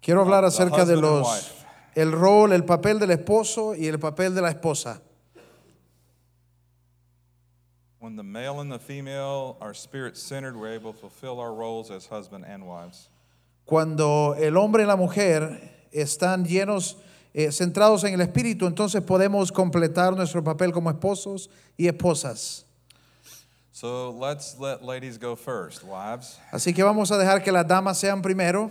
Quiero hablar the acerca de los el rol, el papel del esposo y el papel de la esposa. When the male and the female are spirit centered, we're able to fulfill our roles as husband and wives. Cuando el hombre y la mujer están llenos, eh, centrados en el espíritu, entonces podemos completar nuestro papel como esposos y esposas. So let's let ladies go first, wives. Así que vamos a dejar que las damas sean primero.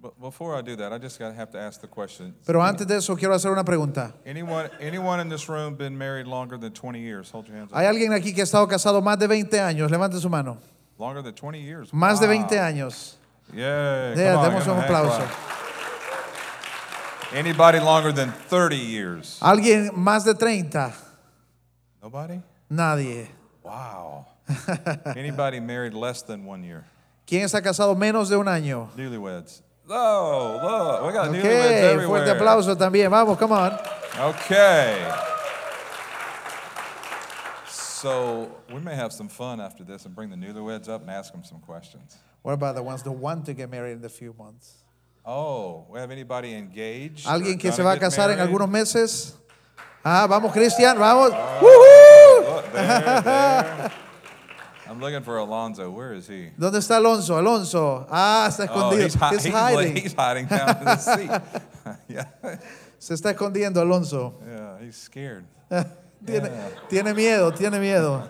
But before I do that, I just gotta have to ask the question. Pero antes de eso quiero hacer una pregunta. Anyone, anyone in this room been married longer than 20 years? Hold your hands up. ¿Hay alguien aquí que ha estado casado más de 20 años? Levante su mano. Longer than 20 years. Más de Wow. 20 años. Yeah. Yeah, on, demos un aplauso. clap. Anybody longer than 30 years? ¿Alguien más de 30? Nobody? Nadie. Wow. Anybody married less than one year? ¿Quién está casado menos de un año? Newlyweds. Oh, look, we got Ok, newlyweds everywhere. fuerte aplauso también. Vamos, come on. Okay. So we may have some fun after this and bring the newlyweds up and ask them some questions. What about the ones that want to get married in a few months? Oh, we have anybody engaged? ¿Alguien que se va a casar en algunos meses? Ah, vamos, Cristian, vamos. ¡Woohoo! Look, there, there. I'm looking for Alonzo. Where is he? ¿Dónde está Alonso? Alonso. Ah, está Oh, escondido. he's, hi- He's he's, hiding. he's hiding down in the seat. yeah, Se está escondiendo Alonso. yeah, he's scared. Tiene, Yeah. tiene miedo, tiene miedo.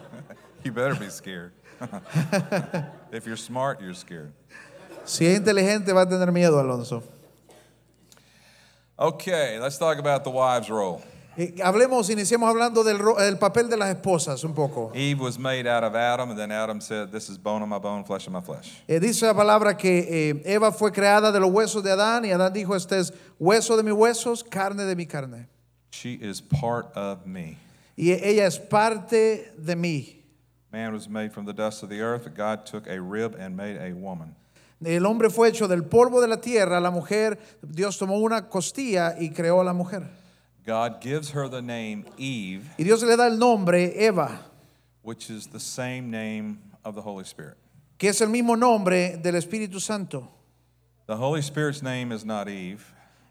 You better be scared. if you're smart, you're scared. Si es inteligente va a tener miedo Alonso. Okay, let's talk about the wives' role. Eh, Hablemos, iniciemos hablando del, papel de las esposas un poco. Eve was made out of Adam, and then Adam said, This is bone of my bone, flesh of my flesh. Eh, dice la palabra que eh, Eva fue creada de los huesos de Adán y Adán dijo, este es hueso de mis huesos, carne de mi carne. She is part of me. Y ella es parte de mí. Man was made from the dust of the earth. God took a rib and made a woman. El hombre fue hecho del polvo de la tierra, la mujer, Dios tomó una costilla y creó a la mujer. God gives her the name Eve, Y Dios le da el nombre Eva, which is the same name of the Holy Spirit. que es el mismo nombre del Espíritu Santo. The Holy Spirit's name is not Eve,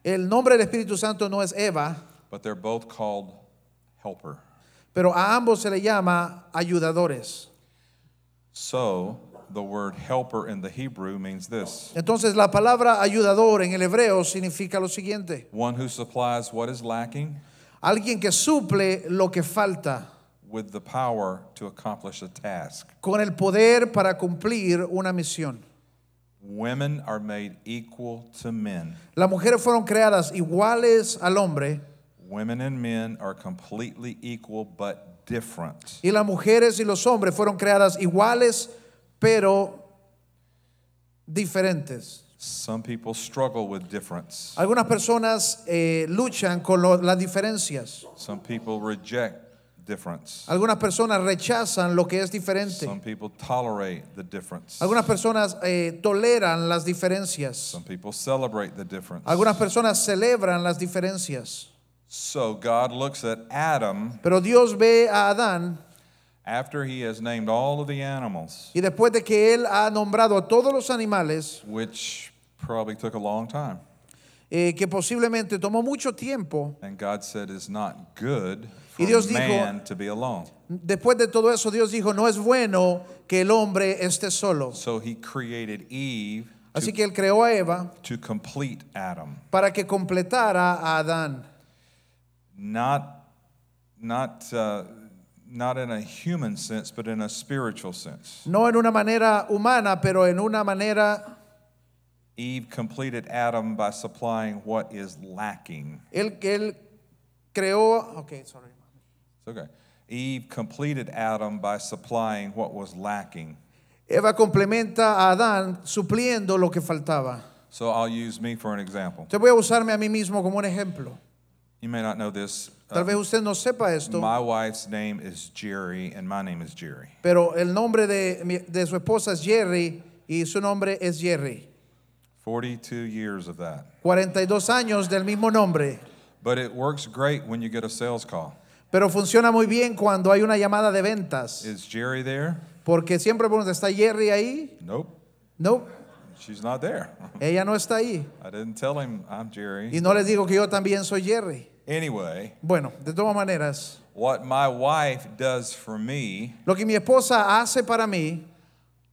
El nombre del Espíritu Santo no es Eva, but they're both called helper. pero a ambos se le llama ayudadores. So, the word helper in the Hebrew means this Entonces la palabra ayudador en el hebreo significa lo siguiente. one who supplies what is lacking Alguien que suple lo que falta with the power to accomplish a task. con el poder para cumplir una misión. Women are made equal to men. Las mujeres fueron creadas iguales al hombre Women and men are completely equal but different. y las mujeres y los hombres fueron creadas iguales pero diferentes. Some people struggle with difference. Algunas personas eh, luchan con lo- las diferencias. Some people reject difference. Algunas personas rechazan lo que es diferente. Some people tolerate the difference. Algunas personas eh, toleran las diferencias. Some people celebrate the difference. Algunas personas celebran las diferencias. So God looks at Adam Pero Dios ve a Adán after he has named all of the animals, y después de que él ha nombrado a todos los animales, which probably took a long time. eh, que posiblemente tomó mucho tiempo, And God said it's not good Y for Dios dijo- man to be alone. después de todo eso Dios dijo, no es bueno que el hombre esté solo. So he created Eve Así to, que él creó a Eva to complete Adam. para que completara a Adán. Not, not, uh, not in a human sense, but in a spiritual sense. No en una manera humana, pero en una manera, Eve completed Adam by supplying what is lacking. él, él creó, ok, sorry. It's okay. Eve completed Adam by supplying what was lacking. Eva complementa a Adán supliendo lo que faltaba. So I'll use me for an example. Te voy a usarme a mí mismo como un ejemplo. You may not know this. Tal vez usted no sepa esto, my wife's name is Jerry, and my name is Jerry. pero el nombre de, de su esposa es Jerry y su nombre es Jerry. 42 years of that. 42 años del mismo nombre. But it works great when you get a sales call. Pero funciona muy bien cuando hay una llamada de ventas. Is Jerry there? Porque siempre pregunta, ¿está Jerry ahí? Nope, No, she's not there. ella no está ahí. I didn't tell him I'm Jerry. Y no les digo que yo también soy Jerry. Anyway, Bueno, de todas maneras, what my wife does for me, lo que mi esposa hace para mí,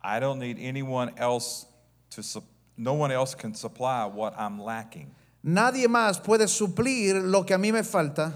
I don't need anyone else to, no one else can supply what I'm lacking. nadie más puede suplir lo que a mí me falta.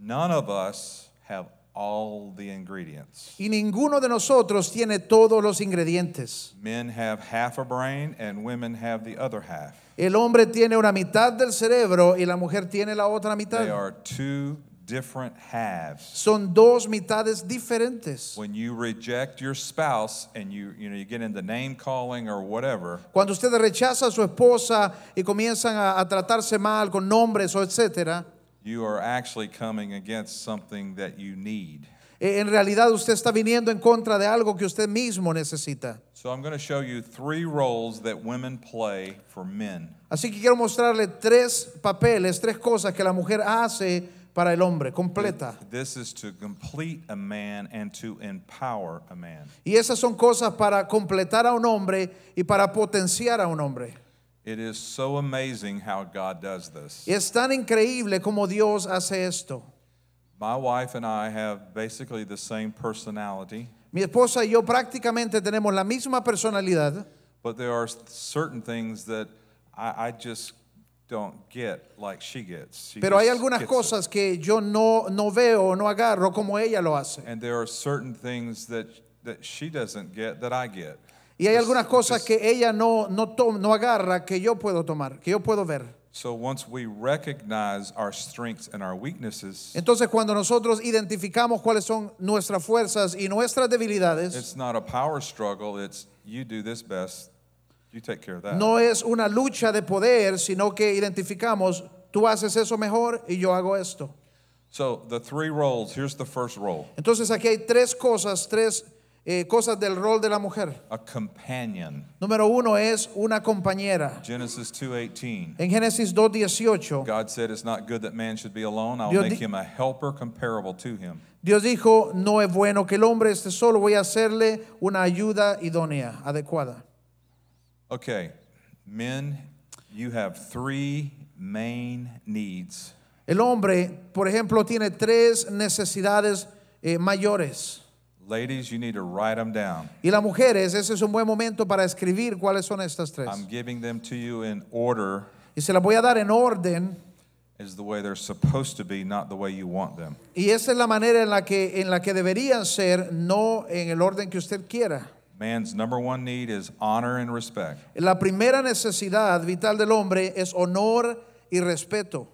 None of us have all the ingredients. Y ninguno de nosotros tiene todos los ingredientes. Men have half a brain and women have the other half. El hombre tiene una mitad del cerebro y la mujer tiene la otra They mitad. are two different halves. Son dos mitades diferentes. When you reject your spouse and you you know you get into name calling or whatever, Cuando usted rechaza a su esposa y comienzan a, a tratarse mal con nombres o etcétera, you are actually coming against something that you need. eh, en realidad usted está viniendo en contra de algo que usted mismo necesita. So I'm going to show you three roles that women play for men. Así que quiero mostrarle tres papeles, tres cosas que la mujer hace para el hombre, completa. This is to complete a man and to empower a man. Y esas son cosas para completar a un hombre y para potenciar a un hombre. It is so amazing how God does this. Es tan increíble como Dios hace esto. My wife and I have basically the same personality, Mi esposa y yo prácticamente tenemos la misma personalidad, but there are certain things that I, I just don't get like she gets. She pero hay algunas gets it. cosas que yo no, no veo, no agarro como ella lo hace. And there are certain things that, that she doesn't get that I get. Y hay algunas cosas que ella no, no, no agarra que yo puedo tomar, que yo puedo ver. So once we recognize our strengths and our weaknesses, Entonces cuando nosotros identificamos cuáles son nuestras fuerzas y nuestras debilidades, it's not a power struggle, it's you do this best, you take care of that. no es una lucha de poder, sino que identificamos, tú haces eso mejor y yo hago esto. So the three roles, here's the first role Entonces aquí hay tres cosas, tres eh, cosas del rol de la mujer. a companion. Número uno es una compañera. Genesis 2:18. En Génesis 2.18, God said it's not good that man should be alone. I'll Dios make him a helper comparable to him. Dios dijo, no es bueno que el hombre esté solo, voy a hacerle una ayuda idónea, adecuada. Okay, men, you have three main needs. El hombre, por ejemplo, tiene tres necesidades eh, mayores. Ladies, you need to write them down. Y las mujeres, ese es un buen momento para escribir cuáles son estas tres. I'm giving them to you in order Y se las voy a dar en orden. is the way they're supposed to be, not the way you want them. Y esa es la manera en la que, en la que deberían ser, no en el orden que usted quiera. Man's number one need is honor and respect. La primera necesidad vital del hombre es honor y respeto.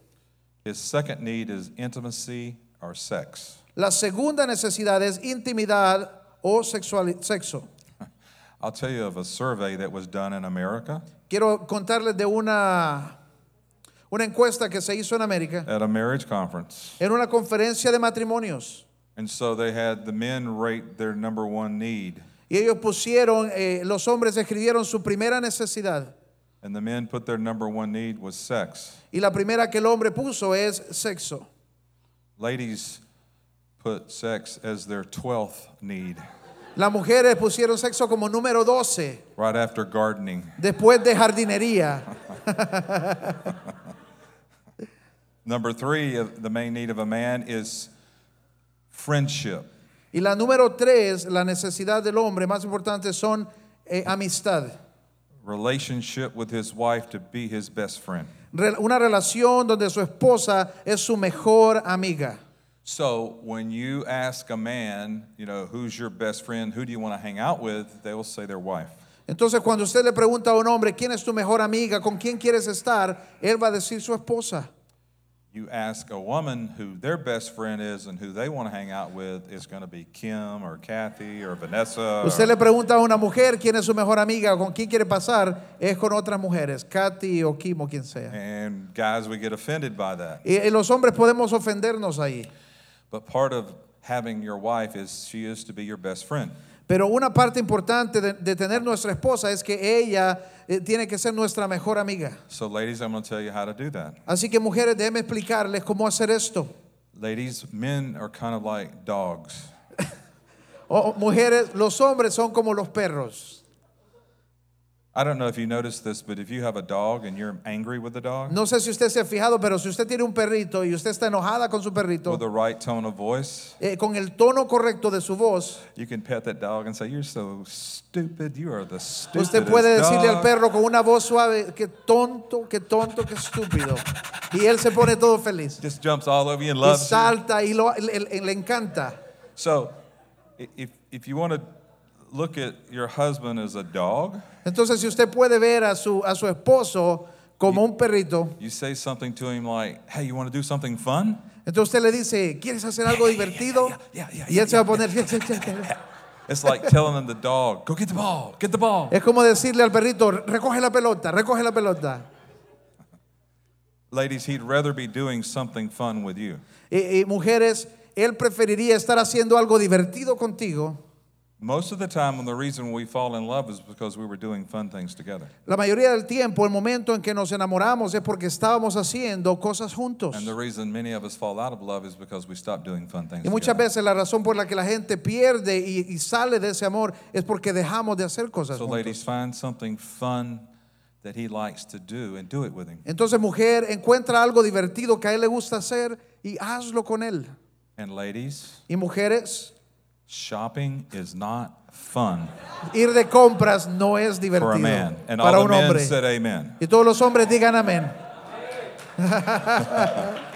His second need is intimacy or sex. La segunda necesidad es intimidad o sexuali- sexo. I'll tell you of a survey that was done in America Quiero contarles de una, una encuesta que se hizo en América, at a marriage conference. en una conferencia de matrimonios. And so they had the men rate their number one need, Y ellos pusieron, eh, los hombres escribieron su primera necesidad. and the men put their number one need was sex. Y la primera que el hombre puso es sexo. Ladies put sex as their 12th need, Las mujeres pusieron sexo como número 12, right after gardening. después de jardinería. Number three, of the main need of a man is friendship. Y la número 3, la necesidad del hombre más importante son eh, amistad. Relationship with his wife to be his best friend. Una relación donde su esposa es su mejor amiga. So when you ask a man, you know, who's your best friend, who do you want to hang out with, they will say their wife. Entonces cuando usted le pregunta a un hombre, ¿quién es tu mejor amiga? ¿Con quién quieres estar? Él va a decir su esposa. You ask a woman who their best friend is and who they want to hang out with, it's going to be Kim or Kathy or Vanessa. Usted le pregunta a una mujer quién es su mejor amiga, con quién quiere pasar, es con otras mujeres, Kathy o Kim o quien sea. and guys, we get offended by that. Y, y los hombres podemos ofendernos ahí. But part of having your wife is she is to be your best friend. Pero una parte importante de, de tener nuestra esposa es que ella eh, tiene que ser nuestra mejor amiga. So, ladies, I'm going to tell you how to do that. Así que mujeres, déjenme explicarles cómo hacer esto. Ladies, men are kind of like dogs. O mujeres, los hombres son como los perros. No sé si usted se ha fijado, pero si usted tiene un perrito y usted está enojada con su perrito, with the right tone of voice, eh, con el tono correcto de su voz, you can pet that dog and say, "You're so stupid. You are the stupidest usted puede decirle al dog." perro con una voz suave, qué tonto, qué tonto, qué estúpido. Y él se pone todo feliz. Just jumps all over you and Y loves you. salta y lo- le, le- le encanta. So, i- if if you want to look at your husband as a dog, Entonces, si usted puede ver a su, a su esposo como un perrito, you say something to him like, "Hey, you want to do something fun?" entonces usted le dice, ¿quieres hacer algo divertido? yeah, yeah, Y él se va a poner... It's like telling the dog, "Go get the ball. Get the ball." Es como decirle al perrito, recoge la pelota, recoge la pelota. Ladies, he'd rather be doing something fun with you. Y, y mujeres, él preferiría estar haciendo algo divertido contigo. Most of the time, the reason we fall in love is because we were doing fun things together. La mayoría del tiempo, el momento en que nos enamoramos es porque estábamos haciendo cosas juntos. And the reason many of us fall out of love is because we stop doing fun things Y muchas together. veces la razón por la que la gente pierde y, y sale de ese amor es porque dejamos de hacer cosas So, juntos. ladies, find something fun that he likes to do and do it with him. Entonces, mujer, encuentra algo divertido que a él le gusta hacer y hazlo con él. And, ladies, Y mujeres, shopping is not fun ir de compras no es for a divertido man. And para all un the men hombre. said amen. Y todos los hombres digan amén.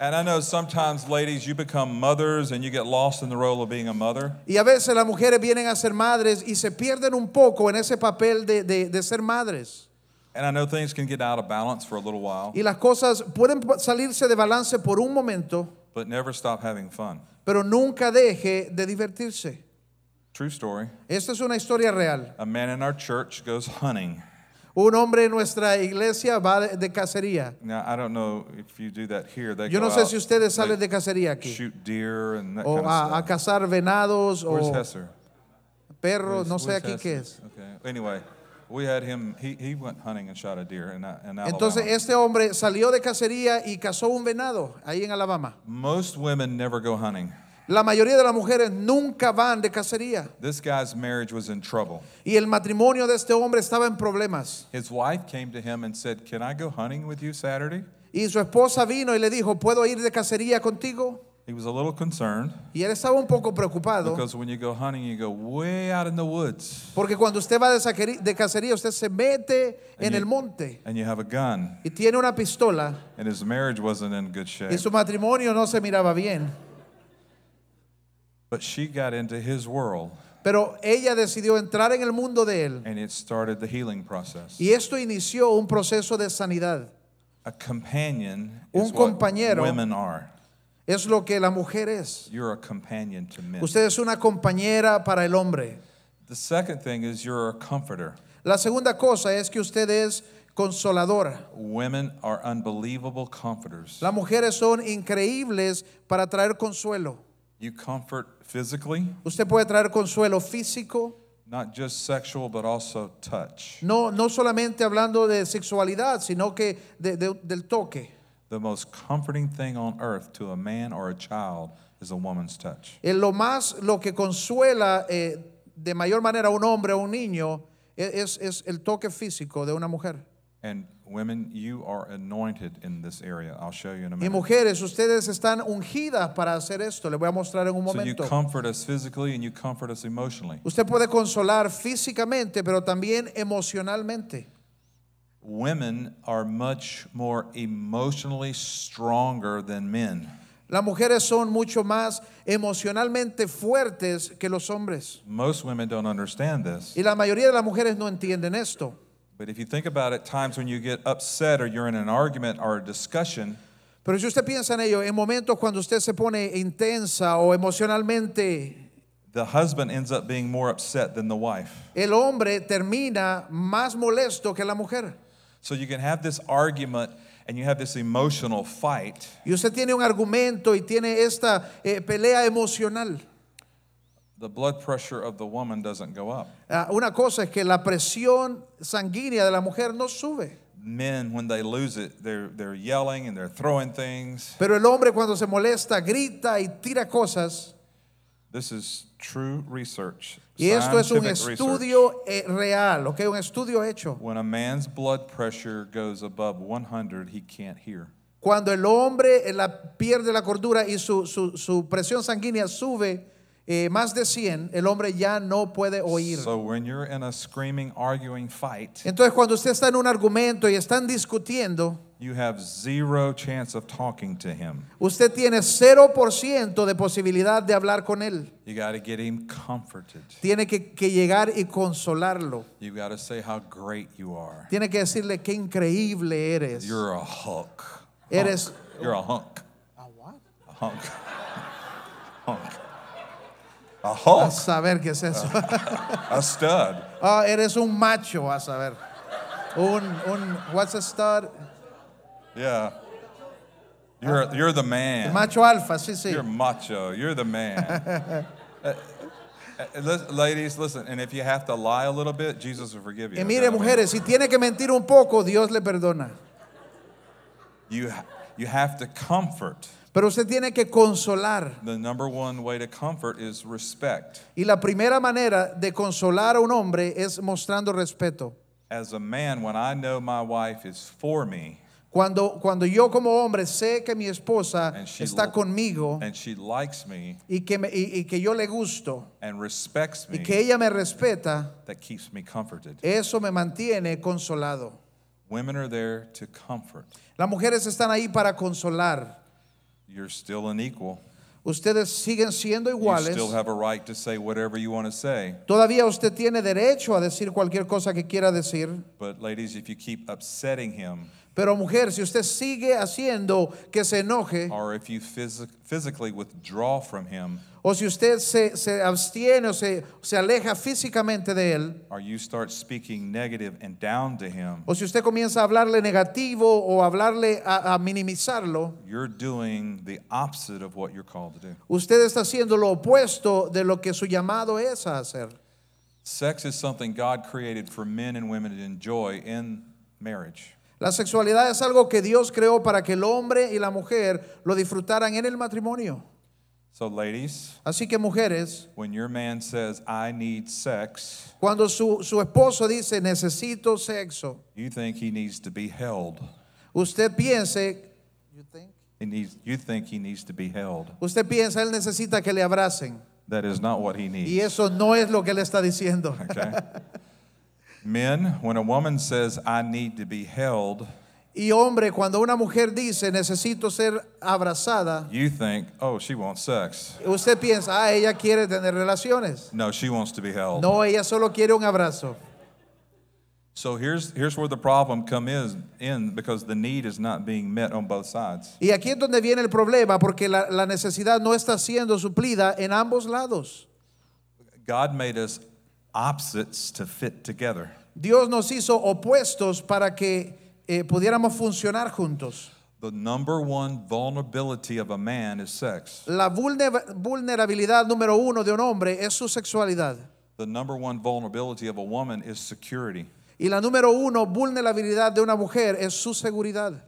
And I know sometimes, ladies, you become mothers and you get lost in the role of being a mother. Y a veces las mujeres vienen a ser madres y se pierden un poco en ese papel de, de- de ser madres. And I know things can get out of balance for a little while, Y las cosas pueden salirse de balance por un momento, but never stop having fun. pero nunca deje de divertirse. True story. Esta es una historia real. A man in our church goes hunting. Un hombre en nuestra iglesia va de, de cacería. Now, I don't know if you do that here. They Yo no sé out, si ustedes salen de cacería aquí. shoot deer and that O kind of a, a stuff. cazar venados Where's o Hesser? perros, Where's- no sé aquí qué Hesser? es. Okay. Anyway, we had him. He, he went hunting and shot a deer in, in Alabama. Entonces este hombre salió de cacería y cazó un venado ahí en Alabama. Most women never go hunting. La mayoría de las mujeres nunca van de cacería. This guy's marriage was in trouble. Y el matrimonio de este hombre estaba en problemas. His wife came to him and said, "Can I go hunting with you Saturday?" Y su esposa vino y le dijo, ¿puedo ir de cacería contigo? He was a little concerned Y él estaba un poco preocupado. because when you go hunting, you go way out in the woods Porque cuando usted va de, cacería, usted se mete en you- el monte and you have a gun, y tiene una pistola. and his marriage wasn't in good shape. Y su matrimonio no se miraba bien. But she got into his world, Pero ella decidió entrar en el mundo de él. and it started the healing process. Y esto inició un proceso de sanidad. A companion Un is what compañero. women are. Es lo que la mujer es. You're a companion to men. Usted es una compañera para el hombre. The second thing is you're a comforter. La segunda cosa es que usted es consoladora. Women are unbelievable comforters. Las mujeres son increíbles para traer consuelo. You comfort physically, Usted puede traer consuelo físico, not just sexual, but also touch. no, no solamente hablando de sexualidad, sino que de- de- del toque. The most comforting thing on earth to a man or a child is a woman's touch. Eh, lo más, lo que consuela eh, de mayor manera a un hombre o un niño e- es, es el toque físico de una mujer. And women, you are anointed in this area. I'll show you in a Y minute. mujeres, ustedes están ungidas para hacer esto. Le voy a mostrar en un So you momento. comfort us physically and you comfort us emotionally. Usted puede consolar físicamente, pero también emocionalmente. Women are much more emotionally stronger than men. Las mujeres son mucho más emocionalmente fuertes que los hombres. Most women don't understand this. Y la mayoría de las mujeres no entienden esto. But if you think about it, times when you get upset or you're in an argument or a discussion, Pero si usted piensa en ello, en momentos cuando usted se pone intensa o emocionalmente, the husband ends up being more upset than the wife. el hombre termina más molesto que la mujer. So you can have this argument and you have this emotional fight, Y usted tiene un argumento y tiene esta eh, pelea emocional. the blood pressure of the woman doesn't go up. Ah, una cosa es que la presión sanguínea de la mujer no sube. Men, when they lose it, they're, they're yelling and they're throwing things. Pero el hombre cuando se molesta grita y tira cosas. This is true research. Y esto es un scientific estudio eh, real, ¿ok? Un estudio hecho. When a man's blood pressure goes above 100, he can't hear. Cuando el hombre eh, la, pierde la cordura y su, su- su presión sanguínea sube eh, más de 100, el hombre ya no puede oír. So when you're in a screaming, arguing fight, Entonces cuando usted está en un argumento y están discutiendo, you have zero chance of talking to him. usted tiene 0% de posibilidad de hablar con él. You got to get him comforted. Tiene que, que llegar y consolarlo. You got to say how great you are. Tiene que decirle qué increíble eres. You're a hunk. Eres You're a hunk. A hunk. hunk. A a hunk. saber qué es eso. A stud. Ah, eres un macho, a saber. Un, un, what's a stud? Yeah. You're, you're the man. Macho alfa, sí, sí. You're macho. You're the man. Uh, uh, ladies, listen, and if you have to lie a little bit, Jesus will forgive you. Y mire, mujeres, si tiene que mentir un poco, Dios le perdona. You, you have to comfort. Pero usted tiene que consolar. The number one way to comfort is respect. Y la primera manera de consolar a un hombre es mostrando respeto. As a man, when I know my wife is for me Cuando, cuando yo como hombre sé que mi esposa And she está lo- conmigo and she likes me y que, me- y- y que yo le gusto and respects y me, que ella me respeta, that keeps me comforted. eso me mantiene consolado. Women are there to comfort. Las mujeres están ahí para consolar. You're still an equal. Ustedes siguen siendo You iguales. still have a right to say whatever you want to say. Todavía usted tiene derecho a decir cualquier cosa que quiera decir. But ladies, if you keep upsetting him, Pero mujer, si usted sigue haciendo que se enoje, or if you phys- physically withdraw from him, o si usted se, se abstiene o se, se aleja físicamente de él, or you start speaking negative and down to him, o si usted comienza a hablarle negativo o hablarle a, a minimizarlo, you're doing the opposite of what you're called to do. usted está haciendo lo opuesto de lo que su llamado es a hacer. Sex is something God created for men and women to enjoy in marriage. La sexualidad es algo que Dios creó para que el hombre y la mujer lo disfrutaran en el matrimonio. So, ladies, Así que mujeres, when your man says, I need sex, cuando su, su esposo dice necesito sexo, you think he needs to be held. usted piense, He needs, you think he needs to be held. usted piensa él necesita que le abracen. That is not what he needs. Y eso no es lo que él está diciendo. Okay? Men, when a woman says, I need to be held, Y hombre, cuando una mujer dice necesito ser abrazada, you think, oh, she wants sex. usted piensa, ah, ella quiere tener relaciones. No, she wants to be held. No, ella solo quiere un abrazo. So here's, here's where the problem come is in because the need is not being met on both sides. Y aquí es donde viene el problema, porque la, la necesidad no está siendo suplida en ambos lados. God made us opposites to fit together. Dios nos hizo opuestos para que eh, pudiéramos funcionar juntos. The number one vulnerability of a man is sex. La vulnerabilidad número uno de un hombre es su sexualidad. The number one vulnerability of a woman is security. Y la número uno vulnerabilidad de una mujer es su seguridad.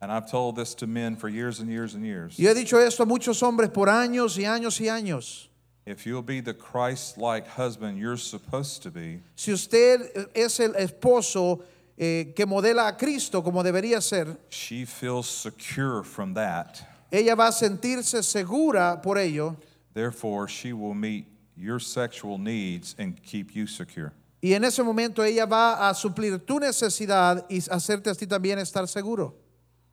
And I've told this to men for years and years and years. Yo he dicho esto a muchos hombres por años y años y años. If you'll be the Christ like husband you're supposed to be, Si usted es el esposo eh, que modela a Cristo como debería ser, she feels secure from that. ella va a sentirse segura por ello Therefore, she will meet your sexual needs and keep you secure. y en ese momento ella va a suplir tu necesidad y hacerte a ti también estar seguro.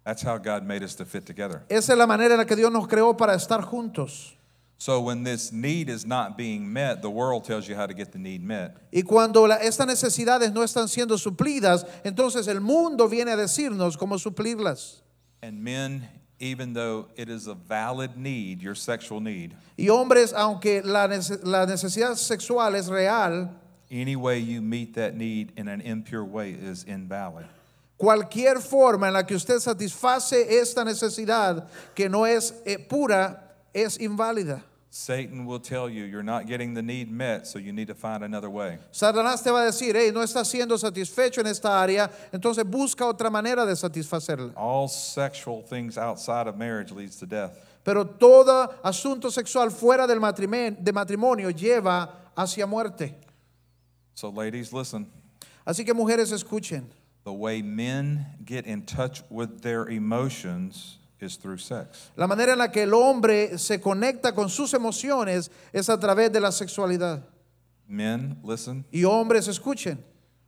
That's how God made us to fit together. Esa es la manera en la que Dios nos creó para estar juntos. So when this need is not being met, the world tells you how to get the need met. Y cuando la- estas necesidades no están siendo suplidas, entonces el mundo viene a decirnos cómo suplirlas. And men, even though it is a valid need, your sexual need, Y hombres, aunque la, nece- la necesidad sexual es real, any way you meet that need in an impure way is invalid. cualquier forma en la que usted satisface esta necesidad que no es eh, pura es inválida. Satan will tell you you're not getting the need met, so you need to find another way. Satanás te va a decir, hey, no estás siendo satisfecho en esta área, entonces busca otra manera de satisfacerla. All sexual things outside of marriage leads to death. Pero todo asunto sexual fuera del matrimen- de matrimonio lleva hacia muerte. So, ladies, listen. Así que mujeres escuchen. The way men get in touch with their emotions is through sex. La manera en la que el hombre se conecta con sus emociones es a través de la sexualidad. Men, listen. Y hombres escuchen.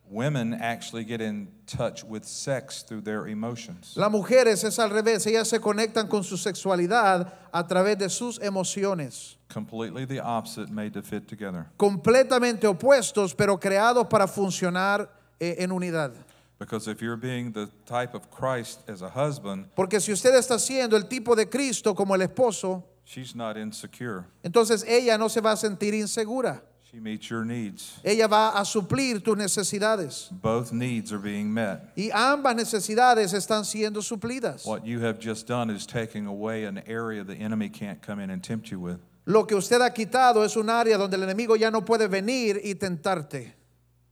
Women actually get in touch with sex through their emotions. Las mujeres es al revés, ellas se conectan con su sexualidad a través de sus emociones. Completely the opposite made to fit together. Completamente opuestos, pero creados para funcionar eh, en unidad. Because if you're being the type of Christ as a husband, Porque si usted está siendo el tipo de Cristo como el esposo, she's not insecure. entonces ella no se va a sentir insegura. She meets your needs. Ella va a suplir tus necesidades. Both needs are being met. Y ambas necesidades están siendo suplidas. What you have just done is taking away an area the enemy can't come in and tempt you with. Lo que usted ha quitado es un área donde el enemigo ya no puede venir y tentarte.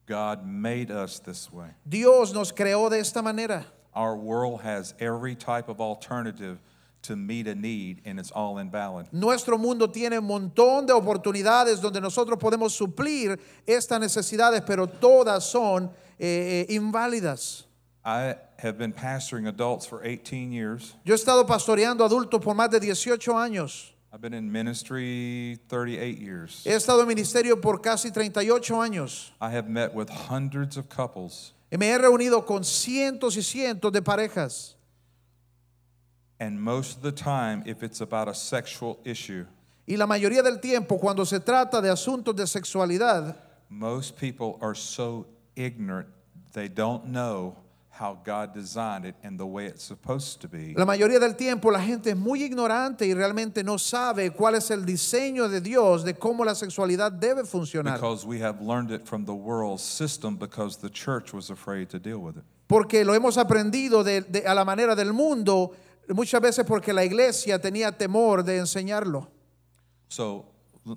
God made us this way. Dios nos creó de esta manera. Our world has every type of alternative to meet a need, and it's all invalid. Nuestro mundo tiene un montón de oportunidades donde nosotros podemos suplir estas necesidades, pero todas son eh, eh, inválidas. I have been pastoring adults for 18 years. Yo he estado pastoreando adultos por más de 18 años. I've been in ministry 38 years. He estado en ministerio por casi 38 años. I have met with hundreds of couples, Y me he reunido con cientos y cientos de parejas. and most of the time, if it's about a sexual issue, Y la mayoría del tiempo, cuando se trata de asuntos de sexualidad, most people are so ignorant they don't know how God designed it and the way it's supposed to be. la mayoría del tiempo la gente es muy ignorante y realmente no sabe cuál es el diseño de Dios de cómo la sexualidad debe funcionar. Because we have learned it from the world system because the church was afraid to deal with it. Porque lo hemos aprendido de- de- a la manera del mundo, muchas veces porque la iglesia tenía temor de enseñarlo. So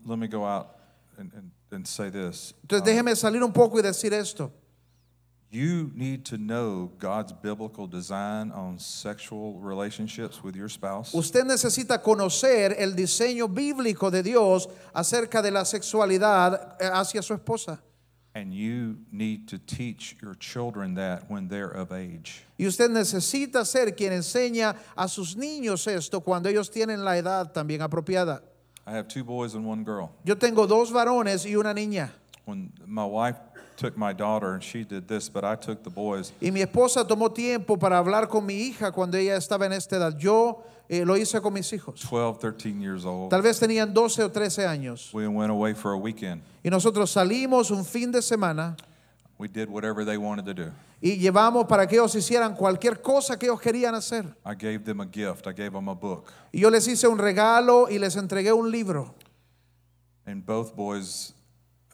let me go out and, and, and say this. Entonces déjeme salir un poco y decir esto. You need to know God's biblical design on sexual relationships with your spouse. Usted necesita conocer el diseño bíblico de Dios acerca de la sexualidad eh, hacia su esposa. And you need to teach your children that when they're of age. Y usted necesita ser quien enseña a sus niños esto cuando ellos tienen la edad también apropiada. I have two boys and one girl. Yo tengo dos varones y una niña. When my wife took my daughter and she did this, but I took the boys. Y mi esposa tomó tiempo para hablar con mi hija cuando ella estaba en esta edad. Yo eh, lo hice con mis hijos. 12, 13 years old. Tal vez tenían 12 o 13 años. We went away for a weekend. Y nosotros salimos un fin de semana We did whatever they wanted to do. y llevamos para que ellos hicieran cualquier cosa que ellos querían hacer. I gave them a gift. I gave them a book. Y yo les hice un regalo y les entregué un libro. And both boys,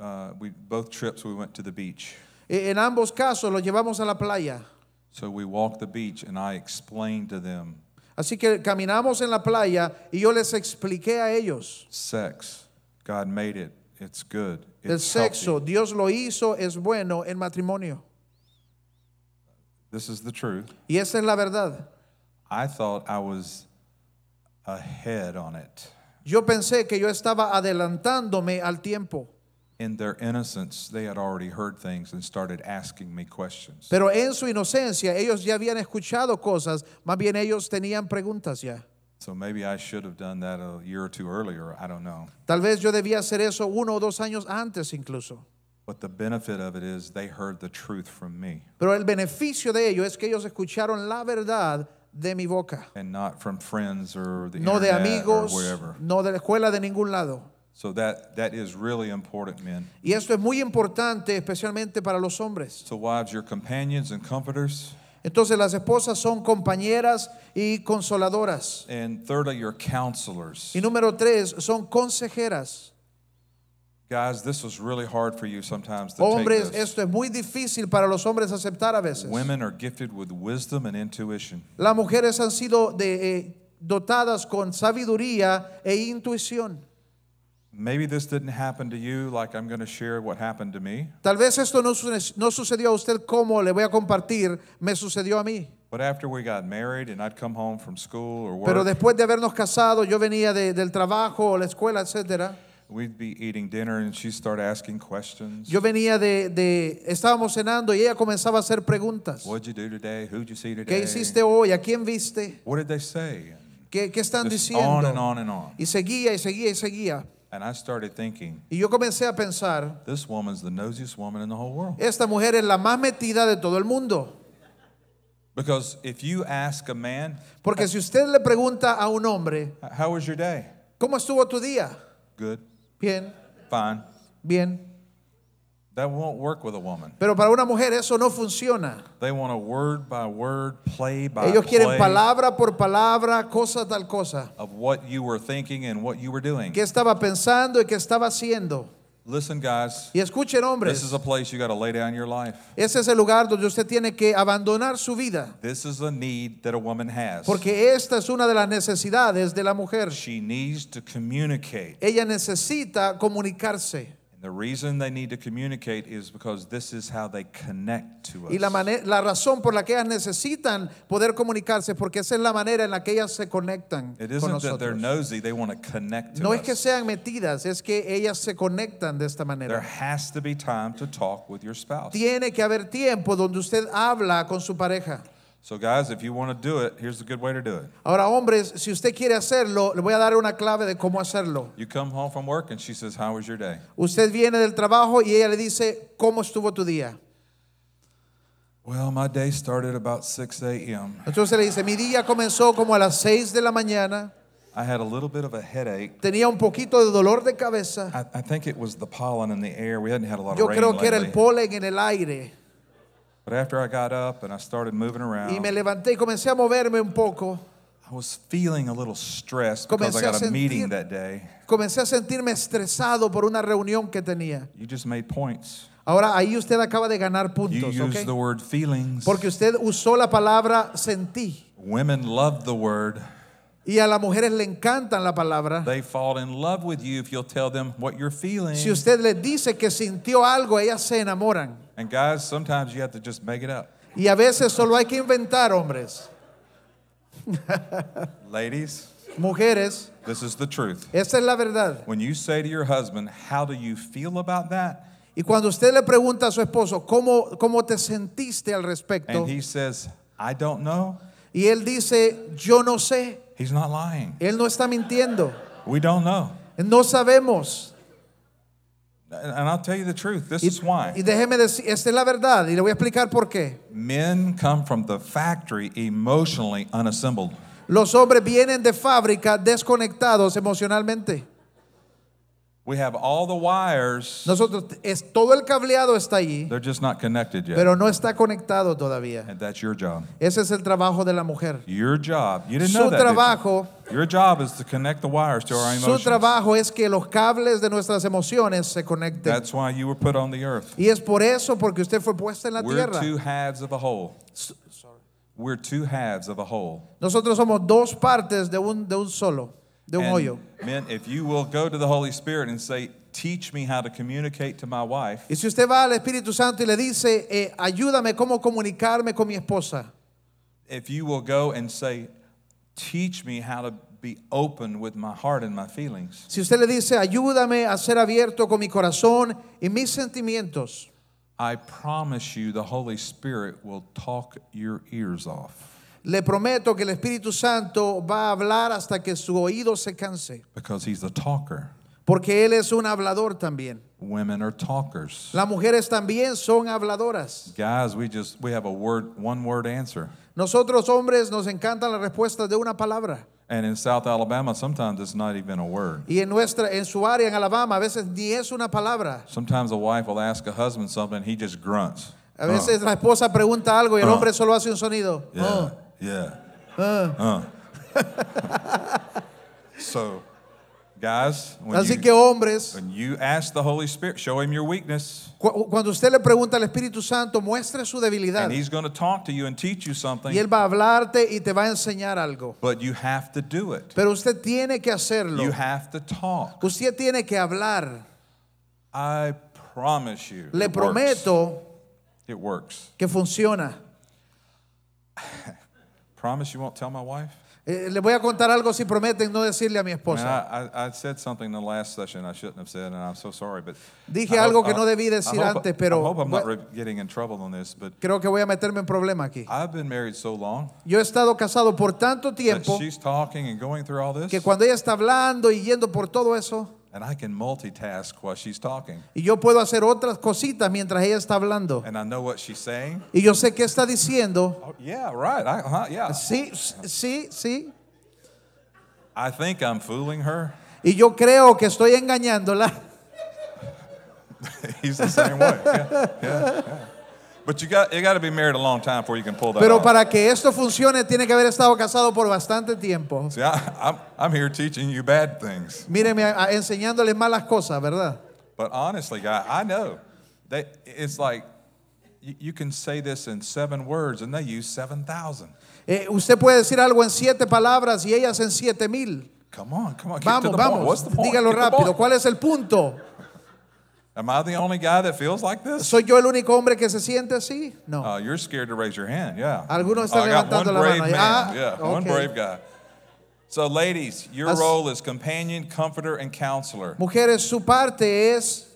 uh, we both trips we went to the beach. En ambos casos los llevamos a la playa. So we walked the beach, and I explained to them Así que caminamos en la playa y yo les expliqué a ellos. sex. God made it. It's good. El It's sexo, healthy. Dios lo hizo, es bueno en matrimonio. This is the truth. Y esa es la verdad. I thought I was ahead on it. Yo pensé que yo estaba adelantándome al tiempo. In their innocence, they had already heard things and started asking me questions. Pero en su inocencia ellos ya habían escuchado cosas, más bien ellos tenían preguntas ya. So maybe I should have done that a year or two earlier. I don't know. Tal vez yo debía hacer eso uno o dos años antes incluso. But the benefit of it is they heard the truth from me Pero el beneficio de ello es que ellos escucharon la verdad de mi boca. and not from friends or the No de amigos, or wherever. no de la escuela de ningún lado. So that, that is really important, men. Y esto es muy importante especialmente para los hombres. So wives, your companions and comforters. Entonces las esposas son compañeras y consoladoras. And thirdly, your counselors. Y número tres, son consejeras. Guys, this was really hard for you sometimes to take Hombres, this. esto es muy difícil para los hombres aceptar a veces. Women are gifted with wisdom and intuition. Las mujeres han sido de, eh, dotadas con sabiduría e intuición. Maybe this didn't happen to you like I'm going to share what happened to me, Tal vez esto no, no sucedió a usted como le voy a compartir, me sucedió a mí. But after we got married and I'd come home from school or Pero work, después de habernos casado, yo venía de- del trabajo la escuela, etcétera. we'd be eating dinner and she'd start asking questions. Yo venía de, de- estábamos cenando y ella comenzaba a hacer preguntas. What'd you do today? Who'd you see today? ¿Qué hiciste hoy? ¿A quién viste? What did they say? ¿Qué, qué están Just diciendo? on and on and on. Y seguía y seguía y seguía. And I started thinking, Y yo comencé a pensar, this woman's the nosiest woman in the whole world. esta mujer es la más metida de todo el mundo. Because if you ask a man, Porque si usted le pregunta a un hombre, how was your day? ¿cómo estuvo tu día? Good, Bien, fine. bien. That won't work with a woman. Pero para una mujer eso no funciona. They want a word by word, play by Ellos quieren play palabra por palabra, cosa tal cosa. of what you were thinking and what you were doing. ¿Qué estaba pensando y qué estaba haciendo? Listen, guys, Y escuchen, this hombres, is a place you got to lay down your life. ese es el lugar donde usted tiene que abandonar su vida. This is a need that a woman has. Porque esta es una de las necesidades de la mujer. She needs to communicate. Ella necesita comunicarse. The reason they need to communicate is because this is how they connect to us. Y la, razón por la que ellas necesitan poder comunicarse, porque esa es la manera en la que ellas se conectan It con isn't that they're nosotros. nosy, they want to connect to No es que us. sean metidas, es que ellas se conectan de esta There manera. has to be time to talk with your spouse. Tiene que haber tiempo donde usted habla con su pareja. So, guys, if you want to do it, here's a good way to do it. Ahora, hombres, si usted quiere hacerlo, le voy a dar una clave de cómo hacerlo. You come home from work and she says, How was your day? Usted viene del trabajo y ella le dice, ¿cómo estuvo tu día? Well, my day started about 6 a.m. Entonces le dice, mi día comenzó como a las 6 de la mañana, I had a little bit of a headache. tenía un poquito de dolor de cabeza. I, I think it was the pollen in the air. We hadn't had a lot Yo of rain creo que era el lately. polen en el aire. But after I got up and I started moving around, Y me levanté y comencé a moverme un poco. I was feeling a little stressed because I a got a meeting sentir- that day. Comencé a sentirme estresado por una reunión que tenía. You just made points. Ahora ahí usted acaba de ganar You puntos, used ¿ok? the word feelings. Porque usted usó la palabra sentí. Women love the word. Y a las mujeres le encantan la palabra. They fall in love with you if you'll tell them what you're feeling. Si usted les dice que sintió algo, ellas se enamoran. And guys, sometimes you have to just make it up. Y a veces solo hay que inventar, hombres. Ladies, Mujeres, this is the truth. esa es la verdad. When you say to your husband, How do you feel about that? Y cuando usted le pregunta a su esposo, ¿cómo, cómo te sentiste al respecto? And he says, I don't know, Y él dice, yo no sé. He's not lying. Él no está mintiendo. We don't know. No sabemos. And I'll tell you the truth. This Y, is why. y déjeme decir, esta es la verdad y le voy a explicar por qué. Men come from the factory emotionally unassembled. Los hombres vienen de fábrica desconectados emocionalmente. We have all the wires, Nosotros, es, todo el cableado está allí, they're just not connected yet. pero no está conectado todavía. And that's your job. Ese es el trabajo de la mujer. Your job. You didn't Su know that. did you? trabajo, Your job is to connect the wires to our su emotions. trabajo es que los cables de nuestras emociones se conecten. That's why you were put on the earth. Y es por eso, porque usted fue puesta en la We're tierra. two halves of a whole. We're two halves of a whole. Nosotros somos dos partes de un, de un solo, de un And hoyo. men, if you will go to the Holy Spirit and say, Teach me how to communicate to my wife, Y si usted va al Espíritu Santo y le dice, eh, ayúdame cómo comunicarme con mi esposa. if you will go and say, Teach me how to be open with my heart and my feelings, Si usted le dice, ayúdame a ser abierto con mi corazón y mis sentimientos, I promise you the Holy Spirit will talk your ears off. Le prometo que el Espíritu Santo va a hablar hasta que su oído se canse. Because he's a talker. Porque Él es un hablador también. Women are talkers. Las mujeres también son habladoras. Guys, we just we have a word one word answer. Nosotros hombres nos encantan las respuestas de una palabra. And in South Alabama, sometimes it's not even a word. Y en nuestra en su área en Alabama a veces ni es una palabra. Sometimes a wife will ask a husband something, he just grunts. A veces la esposa pregunta algo y el Ah. hombre solo hace un sonido. Yeah, Oh. Yeah. Uh. so, guys, when Así you, que hombres, when you ask the Holy Spirit, show him your weakness, cu- cuando usted le pregunta al Espíritu Santo, muestre su debilidad. and he's going to talk to you and teach you something. Y Él va a hablarte y te va a enseñar algo. But you have to do it. Pero usted tiene que hacerlo. You have to talk. Usted tiene que hablar. I promise you. Le it works. prometo It works. que funciona. promise you won't tell my wife? Eh, le voy a contar algo si prometen no decirle a mi esposa. I, I, I said something in the last session I shouldn't have said, and I'm so sorry. But Dije I algo hope- que I- no debí I decir hope- antes, pero I hope I'm not voy- re- getting in trouble on this, but Creo que voy a meterme en problema aquí. I've been married so long Yo he estado casado por tanto that tiempo she's talking and going through all this, que cuando ella está hablando y yendo por todo eso, and I can multitask while she's talking, y yo puedo hacer otras cositas mientras ella está hablando. and I know what she's saying. Y yo sé qué está diciendo. Oh, yeah, right. I, uh, yeah. Sí, sí, sí. I think I'm fooling her. Y yo creo que estoy engañándola. He's the same way. Yeah, yeah, yeah. But you got you got to be married a long time before you can pull that Pero off. para que esto funcione tiene que haber estado casado por bastante tiempo. See, I, I'm I'm here teaching you bad things. Míreme, a- a- enseñándoles malas cosas, ¿verdad? But honestly, guy, I know they. It's like you, you can say this in seven words, and they use seven thousand. Eh, usted puede decir algo en siete palabras y ellas en siete mil. Come on, come on, get to Vamos, the point. What's vamos, the point? dígalo Get the rápido. ¿Cuál es el punto? Am I the only guy that feels like this? ¿Soy yo el único hombre que se siente así? No. Oh, you're scared to raise your hand. Yeah. Algunos están Oh, están I got one levantando la brave mano. man. Ah, yeah, one okay. brave guy. So, ladies, your As- role is companion, comforter, and counselor. Mujeres, su parte es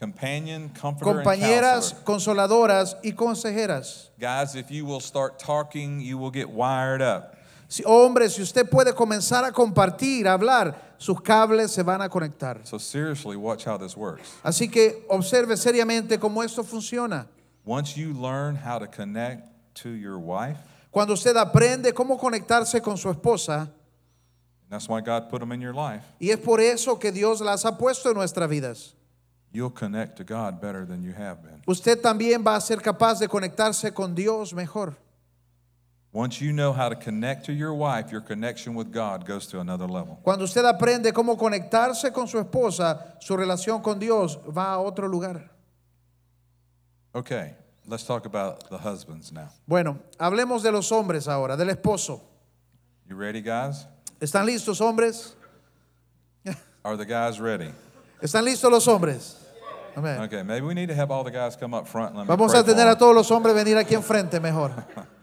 Companion, comforter, and compañeras, counselor. consoladoras y consejeras. Guys, if you will start talking, you will get wired up. Si, hombres, si usted puede comenzar a compartir, a hablar, sus cables se van a conectar. So, seriously, watch how this works. Así que observe seriamente cómo esto funciona. Once you learn how to connect to your wife, Cuando usted aprende cómo conectarse con su esposa, that's why God put them in your life, y es por eso que Dios las ha puesto en nuestras vidas, you'll connect to God better than you have been. usted también va a ser capaz de conectarse con Dios mejor. Once you know how to connect to your wife, your connection with God goes to another level. Cuando usted aprende cómo conectarse con su esposa, su relación con Dios va a otro lugar. Okay, let's talk about the husbands now. Bueno, hablemos de los hombres ahora, del esposo. You ready, guys? ¿Están listos, hombres? Are the guys ready? ¿Están listos los hombres? Amén. Okay, maybe we need to have all the guys come up front. Let Vamos a tener a todos los hombres venir aquí enfrente mejor.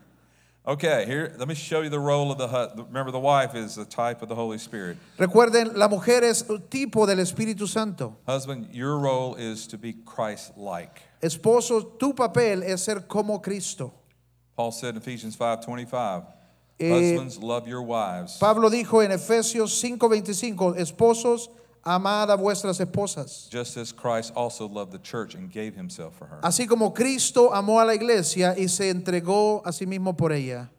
Okay, here, let me show you the role of the husband. Remember, the wife is the type of the Holy Spirit. Recuerden, la mujer es un tipo del Espíritu Santo. Husband, your role is to be Christ like. Esposo, tu papel es ser como Cristo. Paul said in Ephesians 5:25, Eh, Husbands, love your wives. Pablo dijo en Efesios 5:25, esposos, amad a vuestras esposas. Just as Christ also loved the church and gave himself for her. Así como Cristo amó a la iglesia y se entregó a sí mismo por ella.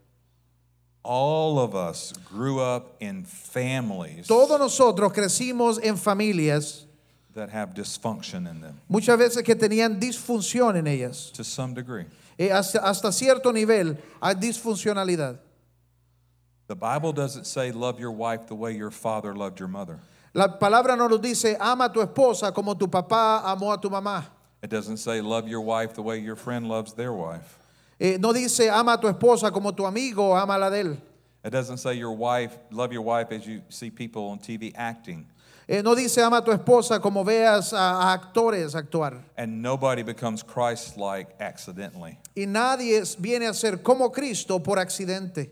All of us grew up in families Todos nosotros crecimos en familias, that have dysfunction in them muchas veces que tenían disfunción en ellas. to some degree. Eh, hasta, hasta cierto nivel hay disfuncionalidad. The Bible doesn't say love your wife the way your father loved your mother. La palabra no nos dice, ama a tu esposa como tu papá amó a tu mamá. It doesn't say love your wife the way your friend loves their wife. Eh, no dice, ama a tu esposa como tu amigo ama la de él. It doesn't say your wife, love your wife as you see people on TV acting. Eh, no dice, ama a tu esposa como veas a, a actores actuar. And nobody becomes Christ like accidentally. Y nadie viene a ser como Cristo por accidente.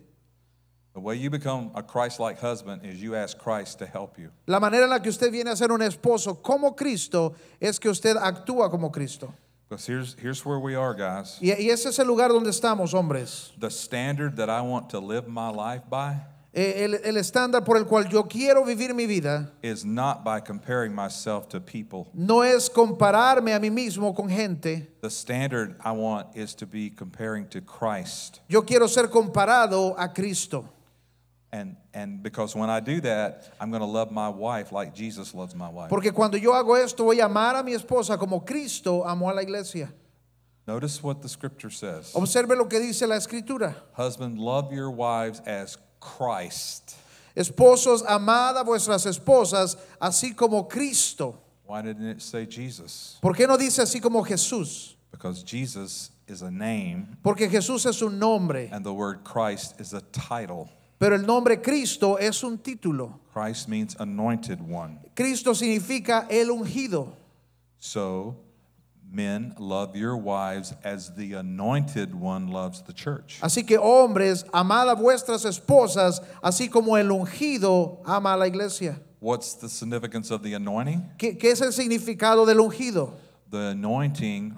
The way you become a Christ like husband is you ask Christ to help you. La manera en la que usted viene a ser un esposo como Cristo es que usted actúa como Cristo. Because here's, here's where we are, guys. Y, y ese es el lugar donde estamos, hombres. The standard that I want to live my life by el, el estándar por el cual yo quiero vivir mi vida is not by comparing myself to people. no es compararme a mí mismo con gente. The standard I want is to be comparing to Christ. Yo quiero ser comparado a Cristo. And, and because when I do that, I'm going to love my wife like Jesus loves my wife. Porque cuando yo hago esto voy a amar a mi esposa como Cristo amó a la iglesia. Notice what the scripture says. Observe lo que dice la escritura. Husband, love your wives as Christ. Esposos, amad a vuestras esposas así como Cristo. Why didn't it say Jesus? ¿Por qué no dice así como Jesús? Because Jesus is a name Porque Jesús es un nombre, and the word Christ is a title. Pero el nombre Cristo es un título. Christ means anointed one. Cristo significa el ungido. So Men, love your wives as the anointed one loves the church. Así que hombres, amad a vuestras esposas, así como el ungido ama a la iglesia. What's the significance of the anointing? ¿Qué, qué es el significado del ungido? The anointing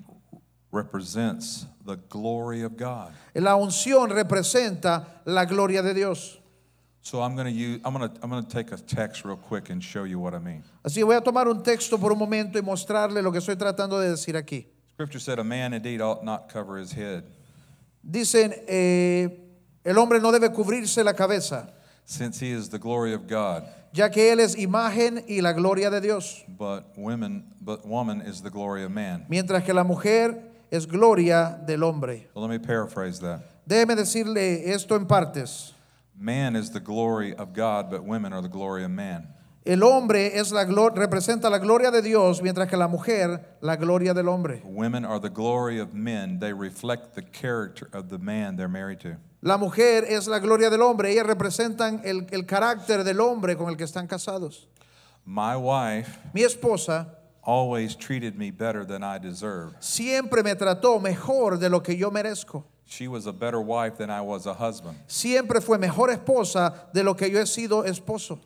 represents the glory of God. La unción representa la gloria de Dios. So I'm going to use I'm going to I'm going to take a text real quick and show you what I mean. Así voy a tomar un texto por un momento y mostrarle lo que estoy tratando de decir aquí. Scripture said a man indeed ought not cover his head, Dicen, eh, el hombre no debe cubrirse la cabeza, since he is the glory of God, ya que él es imagen y la gloria de Dios, but women but woman is the glory of man. mientras que la mujer es gloria del hombre. So let me paraphrase that. Déjeme decirle esto en partes. Man is the glory of God, but women are the glory of man. El hombre es la representa la gloria de Dios, mientras que la mujer la gloria del hombre. Women are the glory of men. They reflect the character of the man they're married to. La mujer es la gloria del hombre. Ellas representan el, el carácter del hombre con el que están casados. My wife Mi esposa always treated me better than I deserved. siempre me trató mejor de lo que yo merezco. She was a better wife than I was a husband. Siempre fue mejor esposa de lo que yo he sido esposo.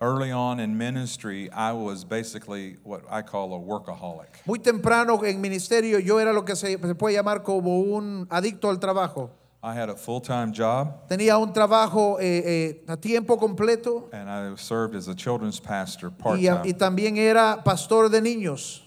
Early on in ministry, I was basically what I call a workaholic. Muy temprano en ministerio yo era lo que se, se puede llamar como un adicto al trabajo. I had a full time job Tenía un trabajo eh, eh, a tiempo completo and I served as a children's pastor part y, también era pastor de niños.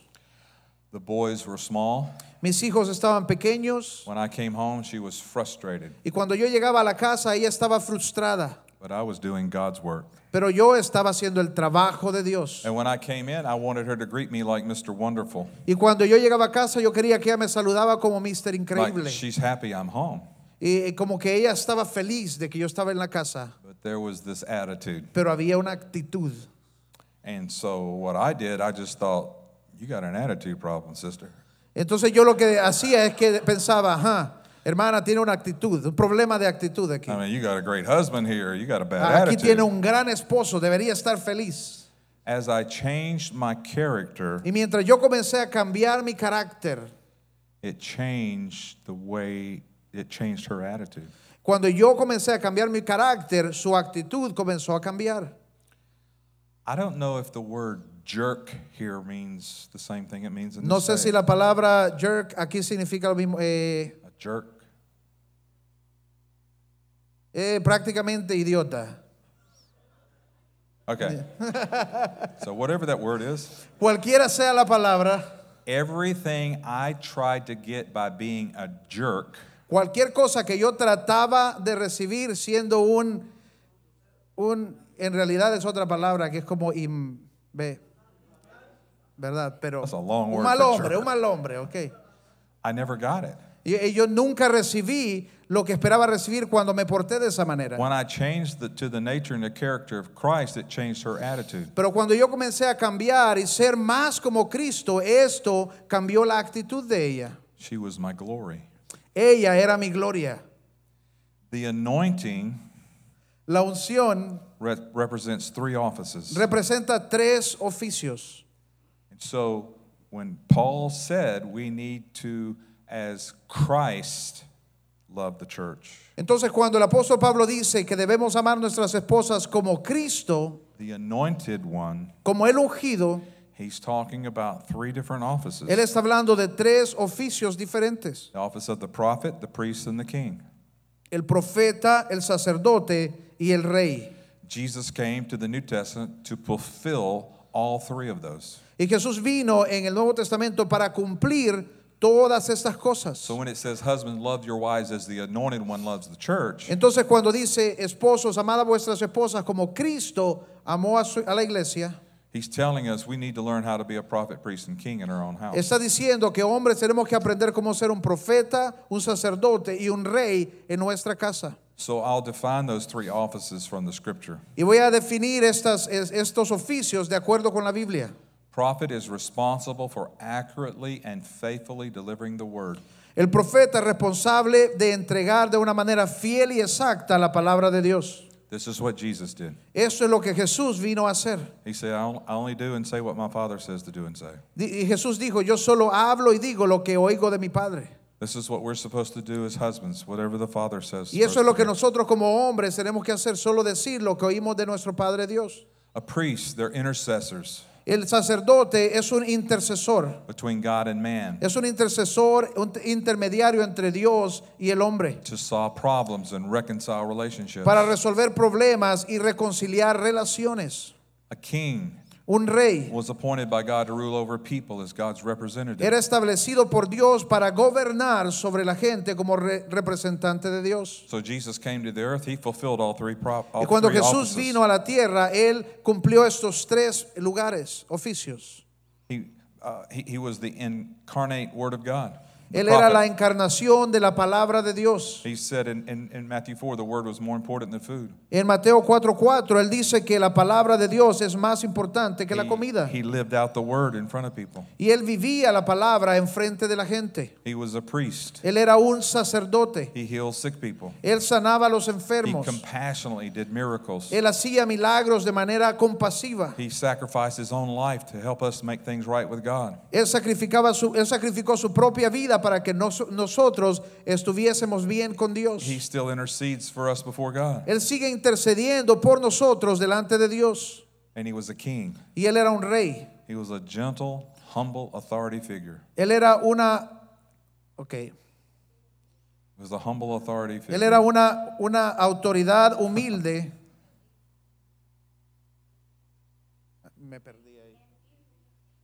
The boys were small. Mis hijos estaban pequeños When I came home, she was frustrated, y cuando yo llegaba a la casa ella estaba frustrada, but I was doing God's work. pero yo estaba haciendo el trabajo de Dios. And when I came in, I wanted her to greet me like Mr. Wonderful. Y cuando yo llegaba a casa yo quería que ella me saludaba como Mr. Increíble. Like she's happy I'm home. Y como que ella estaba feliz de que yo estaba en la casa, But there was this attitude. pero había una actitud. And so what I did, I just thought, you got an attitude problem, sister. Entonces yo lo que hacía es que pensaba, ajá, hermana tiene una actitud, un problema de actitud aquí. I mean, you got a great husband here. You got a bad Aquí attitude. tiene un gran esposo, debería estar feliz. As I changed my character, Y mientras yo comencé a cambiar mi carácter, it changed the way it changed her attitude. cuando yo comencé a cambiar mi carácter, su actitud comenzó a cambiar. I don't know if the word jerk here means the same thing it means in the No sé si la palabra jerk aquí significa lo mismo, eh, a jerk. eh, prácticamente idiota. Okay. so whatever that word is, Cualquiera sea la palabra, everything I tried to get by being a jerk cualquier cosa que yo trataba de recibir siendo un, un en realidad es otra palabra que es como im, ve, ¿verdad? Pero That's a long un word mal hombre, un mal hombre, ok. I never got it. Y, y yo nunca recibí lo que esperaba recibir cuando me porté de esa manera. When I changed the, to the nature and the character of Christ, it changed her attitude. Pero cuando yo comencé a cambiar y ser más como Cristo, esto cambió la actitud de ella. She was my glory. Ella era mi gloria. The anointing La unción re- represents three offices. representa tres oficios. And so when Paul said we need to, as Christ loved the church, Entonces cuando el apóstol Pablo dice que debemos amar nuestras esposas como Cristo, the anointed one, como el ungido, he's talking about three different offices él está hablando de tres oficios diferentes. the office of the prophet, the priest, and the king. El profeta, el sacerdote y el rey. Jesus came to the New Testament to fulfill all three of those. Y Jesús vino en el Nuevo Testamento para cumplir todas estas cosas. So when it says, Husbands, love your wives as the anointed one loves the church, Entonces cuando dice, esposos, amad a vuestras esposas como Cristo amó a, su- a la iglesia, he's telling us we need to learn how to be a prophet, priest, and king in our own house. está diciendo que hombres tenemos que aprender cómo ser un profeta, un sacerdote y un rey en nuestra casa. So I'll define those three offices from the scripture. Y voy a definir estas, es- estos oficios de acuerdo con la Biblia. Prophet is responsible for accurately and faithfully delivering the word. El profeta es responsable de entregar de una manera fiel y exacta la palabra de Dios. This is what Jesus did. Eso es lo que Jesús vino a hacer. He said, I only do and say what my Father says to do and say. Y Jesús dijo, yo solo hablo y digo lo que oigo de mi Padre. This is what we're supposed to do as husbands, whatever the Father says. Y eso es lo to que do. nosotros como hombres tenemos que hacer, solo decir lo que oímos de nuestro Padre Dios. A priest, they're intercessors El sacerdote es un intercesor, between God and man es un intercesor, un intermediario entre Dios y el hombre, to solve problems and reconcile relationships. para resolver problemas y reconciliar relaciones. A king Un rey was appointed by God to rule over people as God's representative. era establecido por Dios para gobernar sobre la gente como re- representante de Dios. So Jesus came to the earth, he fulfilled all three, pro- all Y cuando three Jesús offices. vino a la tierra, Él cumplió estos tres lugares, oficios. He, uh, he, he was the incarnate Word of God. Él era la encarnación de la palabra de Dios. He said in, in, in Matthew 4, the Word was more important than food. En Mateo 4:4 Él dice que la palabra de Dios es más importante que la He- comida. He, lived out the Word in front of people. Y Él vivía la palabra enfrente de la gente. He was a priest. Él era un sacerdote. He healed sick people. Él sanaba a los He enfermos. compassionately did miracles. Él hacía milagros de manera compasiva. He sacrificed his own life to help us make things right with God. Él sacrificaba su, él sacrificó su propia vida para que nos- nosotros estuviésemos bien con Dios. He still intercedes for us before God. Él sigue intercediendo por nosotros delante de Dios. And he was a king. Y él era un rey. He was a gentle, humble authority figure. Él era una, ok, He was a humble authority figure. él era una, una autoridad humilde. Me perdí ahí.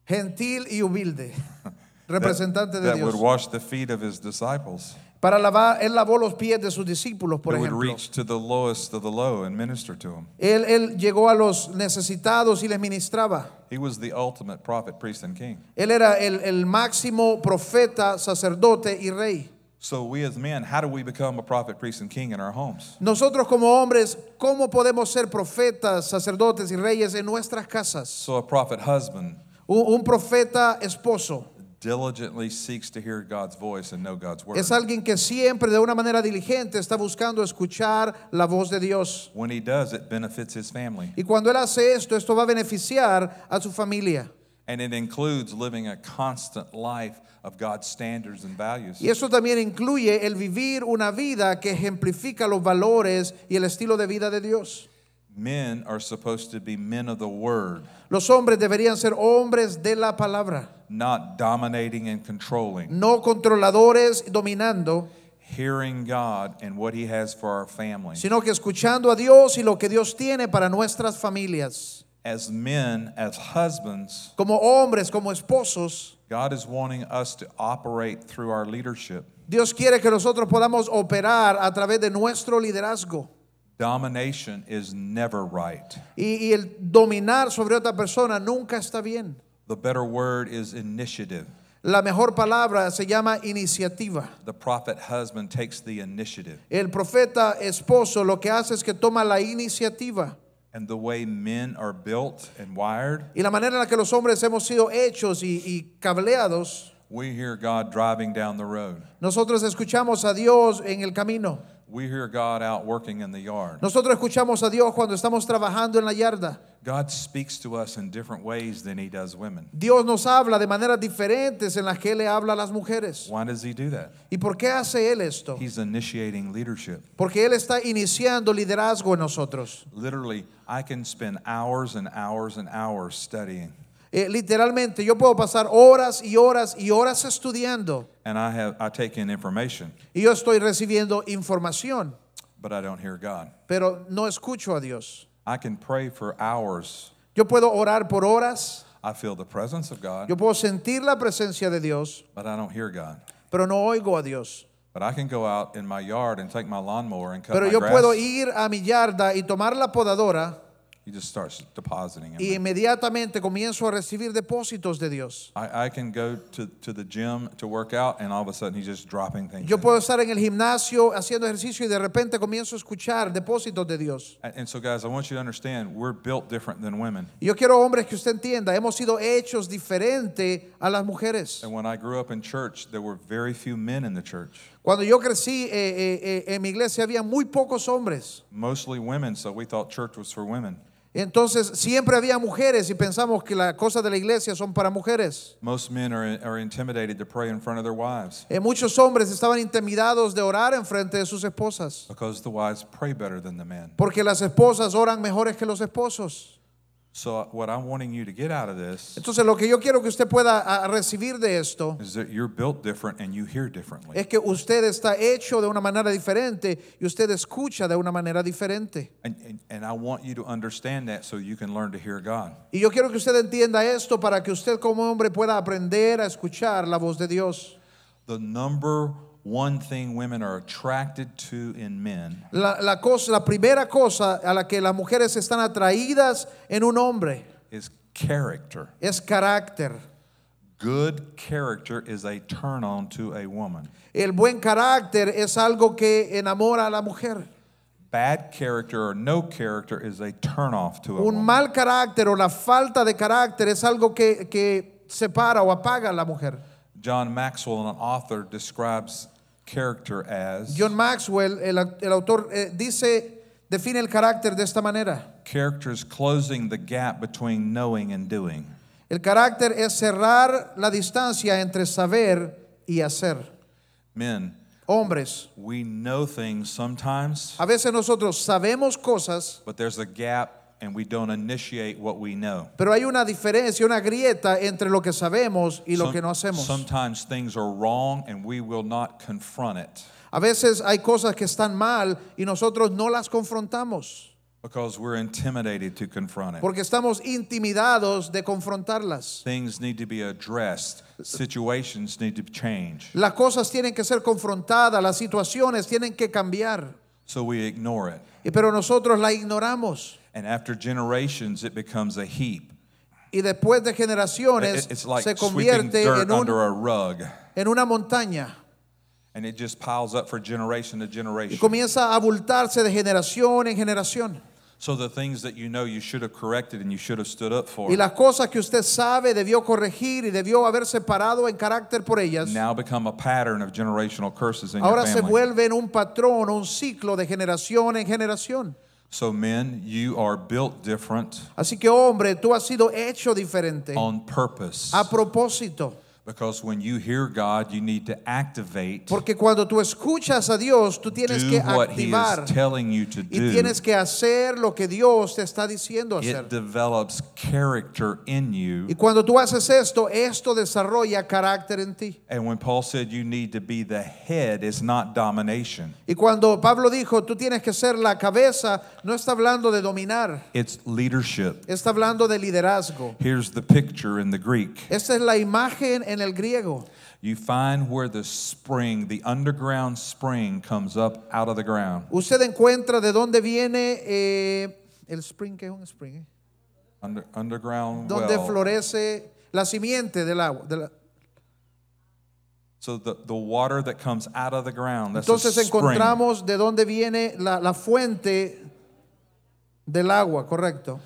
Gentil y humilde. Representante de that would Dios. wash the feet of his disciples. Para lavar, él lavó los pies de sus discípulos, por That would ejemplo. reach to the lowest of the low and minister to them. Él, él llegó a los necesitados y les ministraba. He was the ultimate prophet, priest, and king. Él era el, el máximo profeta, sacerdote y rey. So we as men, how do we become a prophet, priest, and king in our homes? Nosotros como hombres, ¿cómo podemos ser profetas, sacerdotes y reyes en nuestras casas? So a prophet husband Un, un profeta esposo diligently seeks to hear God's voice and know God's word. es alguien que siempre de una manera diligente está buscando escuchar la voz de Dios. When he does, it benefits his family. Y cuando él hace esto, esto va a beneficiar a su familia. And it includes living a constant life of God's standards and values. Y eso también incluye el vivir una vida que ejemplifica los valores y el estilo de vida de Dios. Men are supposed to be men of the word, Los hombres deberían ser hombres de la palabra, not dominating and controlling. no controladores dominando, Hearing God and what he has for our family. sino que escuchando a Dios y lo que Dios tiene para nuestras familias. As men, as husbands, Como hombres, como esposos, God is wanting us to operate through our leadership. Dios quiere que nosotros podamos operar a través de nuestro liderazgo. Domination is never right. Y, y el dominar sobre otra persona nunca está bien. The better word is initiative. La mejor palabra se llama iniciativa. The prophet husband takes the initiative. El profeta esposo lo que hace es que toma la iniciativa. And the way men are built and wired, Y la manera en la que los hombres hemos sido hechos y, y cableados, we hear God driving down the road. nosotros escuchamos a Dios en el camino. We hear God out working in the yard. Nosotros escuchamos a Dios cuando estamos trabajando en la yarda. God speaks to us in different ways than he does women. Dios nos habla de maneras diferentes en las que Él le habla a las mujeres. Why does he do that? ¿Y por qué hace Él esto? He's initiating leadership. Porque Él está iniciando liderazgo en nosotros. Literally, I can spend hours and hours and hours studying, Eh, literalmente, yo puedo pasar horas y horas y horas estudiando and I have I take in information, y yo estoy recibiendo información, but I don't hear God. pero no escucho a Dios. I can pray for hours. Yo puedo orar por horas, I feel the presence of God, yo puedo sentir la presencia de Dios, but I don't hear God. pero no oigo a Dios. But I can go out in my yard and take my lawnmower and cut Pero my yo grass. puedo ir a mi yarda y tomar la podadora He just starts depositing. in y me. inmediatamente comienzo a recibir depósitos de Dios. I, I can go to, to the gym to work out, and all of a sudden he's just dropping things. Yo in. puedo estar en el gimnasio haciendo ejercicio y de repente comienzo a escuchar depósitos de Dios. And, and so, guys, I want you to understand we're built different than women. Yo quiero, hombres, que usted entienda, hemos sido hechos diferente a las mujeres. And when I grew up in church, there were very few men in the church. Cuando yo crecí, eh, eh, eh, en mi iglesia había muy pocos hombres. mostly women, so we thought church was for women. Entonces siempre había mujeres y pensamos que las cosas de la iglesia son para mujeres. Most men are, are intimidated to pray in front of their wives Eh, muchos hombres estaban intimidados de orar en frente de sus esposas, because the wives pray better than the men. porque las esposas oran mejores que los esposos. So, what I'm wanting you to get out of this Entonces lo que yo quiero que usted pueda ah, recibir de esto is that you're built different and you hear differently. es que usted está hecho de una manera diferente y usted escucha de una manera diferente. And, and, and I want you to understand that so you can learn to hear God. Y yo quiero que usted entienda esto para que usted como hombre pueda aprender a escuchar la voz de Dios. The number one thing women are attracted to in men La, la cosa, la primera cosa a la que las mujeres están atraídas en un hombre is character. es carácter. Good character is a turn on to a woman. El buen carácter es algo que enamora a la mujer. Bad character or no character is a turn off to a Un woman. mal carácter o la falta de carácter es algo que, que separa o apaga a la mujer. John Maxwell, an author, describes character as John Maxwell, el, el autor, eh, dice, define el carácter de esta manera. character is closing the gap between knowing and doing. El carácter es cerrar la distancia entre saber y hacer. Men, Hombres, we know things sometimes, a veces nosotros sabemos cosas, but there's a gap and we don't initiate what we know. pero hay una diferencia, una grieta entre lo que sabemos y lo Some- que no hacemos. Sometimes things are wrong and we will not confront it A veces hay cosas que están mal y nosotros no las confrontamos because we're intimidated to confront it. porque estamos intimidados de confrontarlas. Things need to be addressed, situations need to change. Las cosas tienen que ser confrontadas, las situaciones tienen que cambiar, So we ignore it. y- pero nosotros la ignoramos. And after generations, it becomes a heap. Y después de generaciones It- It's like se convierte en, un- under a rug, en una montaña and it just piles up for generation to y generation. comienza a abultarse de generación en generación. So the things that you know you should have corrected and you should have stood up for Y las cosas que usted sabe debió corregir y debió haberse parado en carácter por ellas, now become a pattern of generational curses in your ahora se family. vuelven un patrón, un ciclo de generación en generación. So men, you are built different Así que hombre, tú has sido hecho diferente on purpose. a propósito. Because when you hear God, you need to activate, Porque cuando tú escuchas a Dios, tú tienes do que what He activar is telling you to y do. tienes que hacer lo que Dios te está diciendo hacer. It develops character in you. Y cuando tú haces esto, esto desarrolla carácter en ti. And when Paul said you need to be the head, it's not domination. Y cuando Pablo dijo, tú tienes que ser la cabeza, no está hablando de dominar, It's leadership. está hablando de liderazgo. Here's the picture in the Greek. Esta es la imagen en el griego. You find where the spring, the underground spring, comes up out of the ground. Usted encuentra de dónde viene eh, el spring, que es un spring, eh? Under, underground donde well. florece la simiente del agua. de la- So the, the water that comes out of the ground, that's a Entonces spring. encontramos de dónde viene la, la fuente del agua, correcto.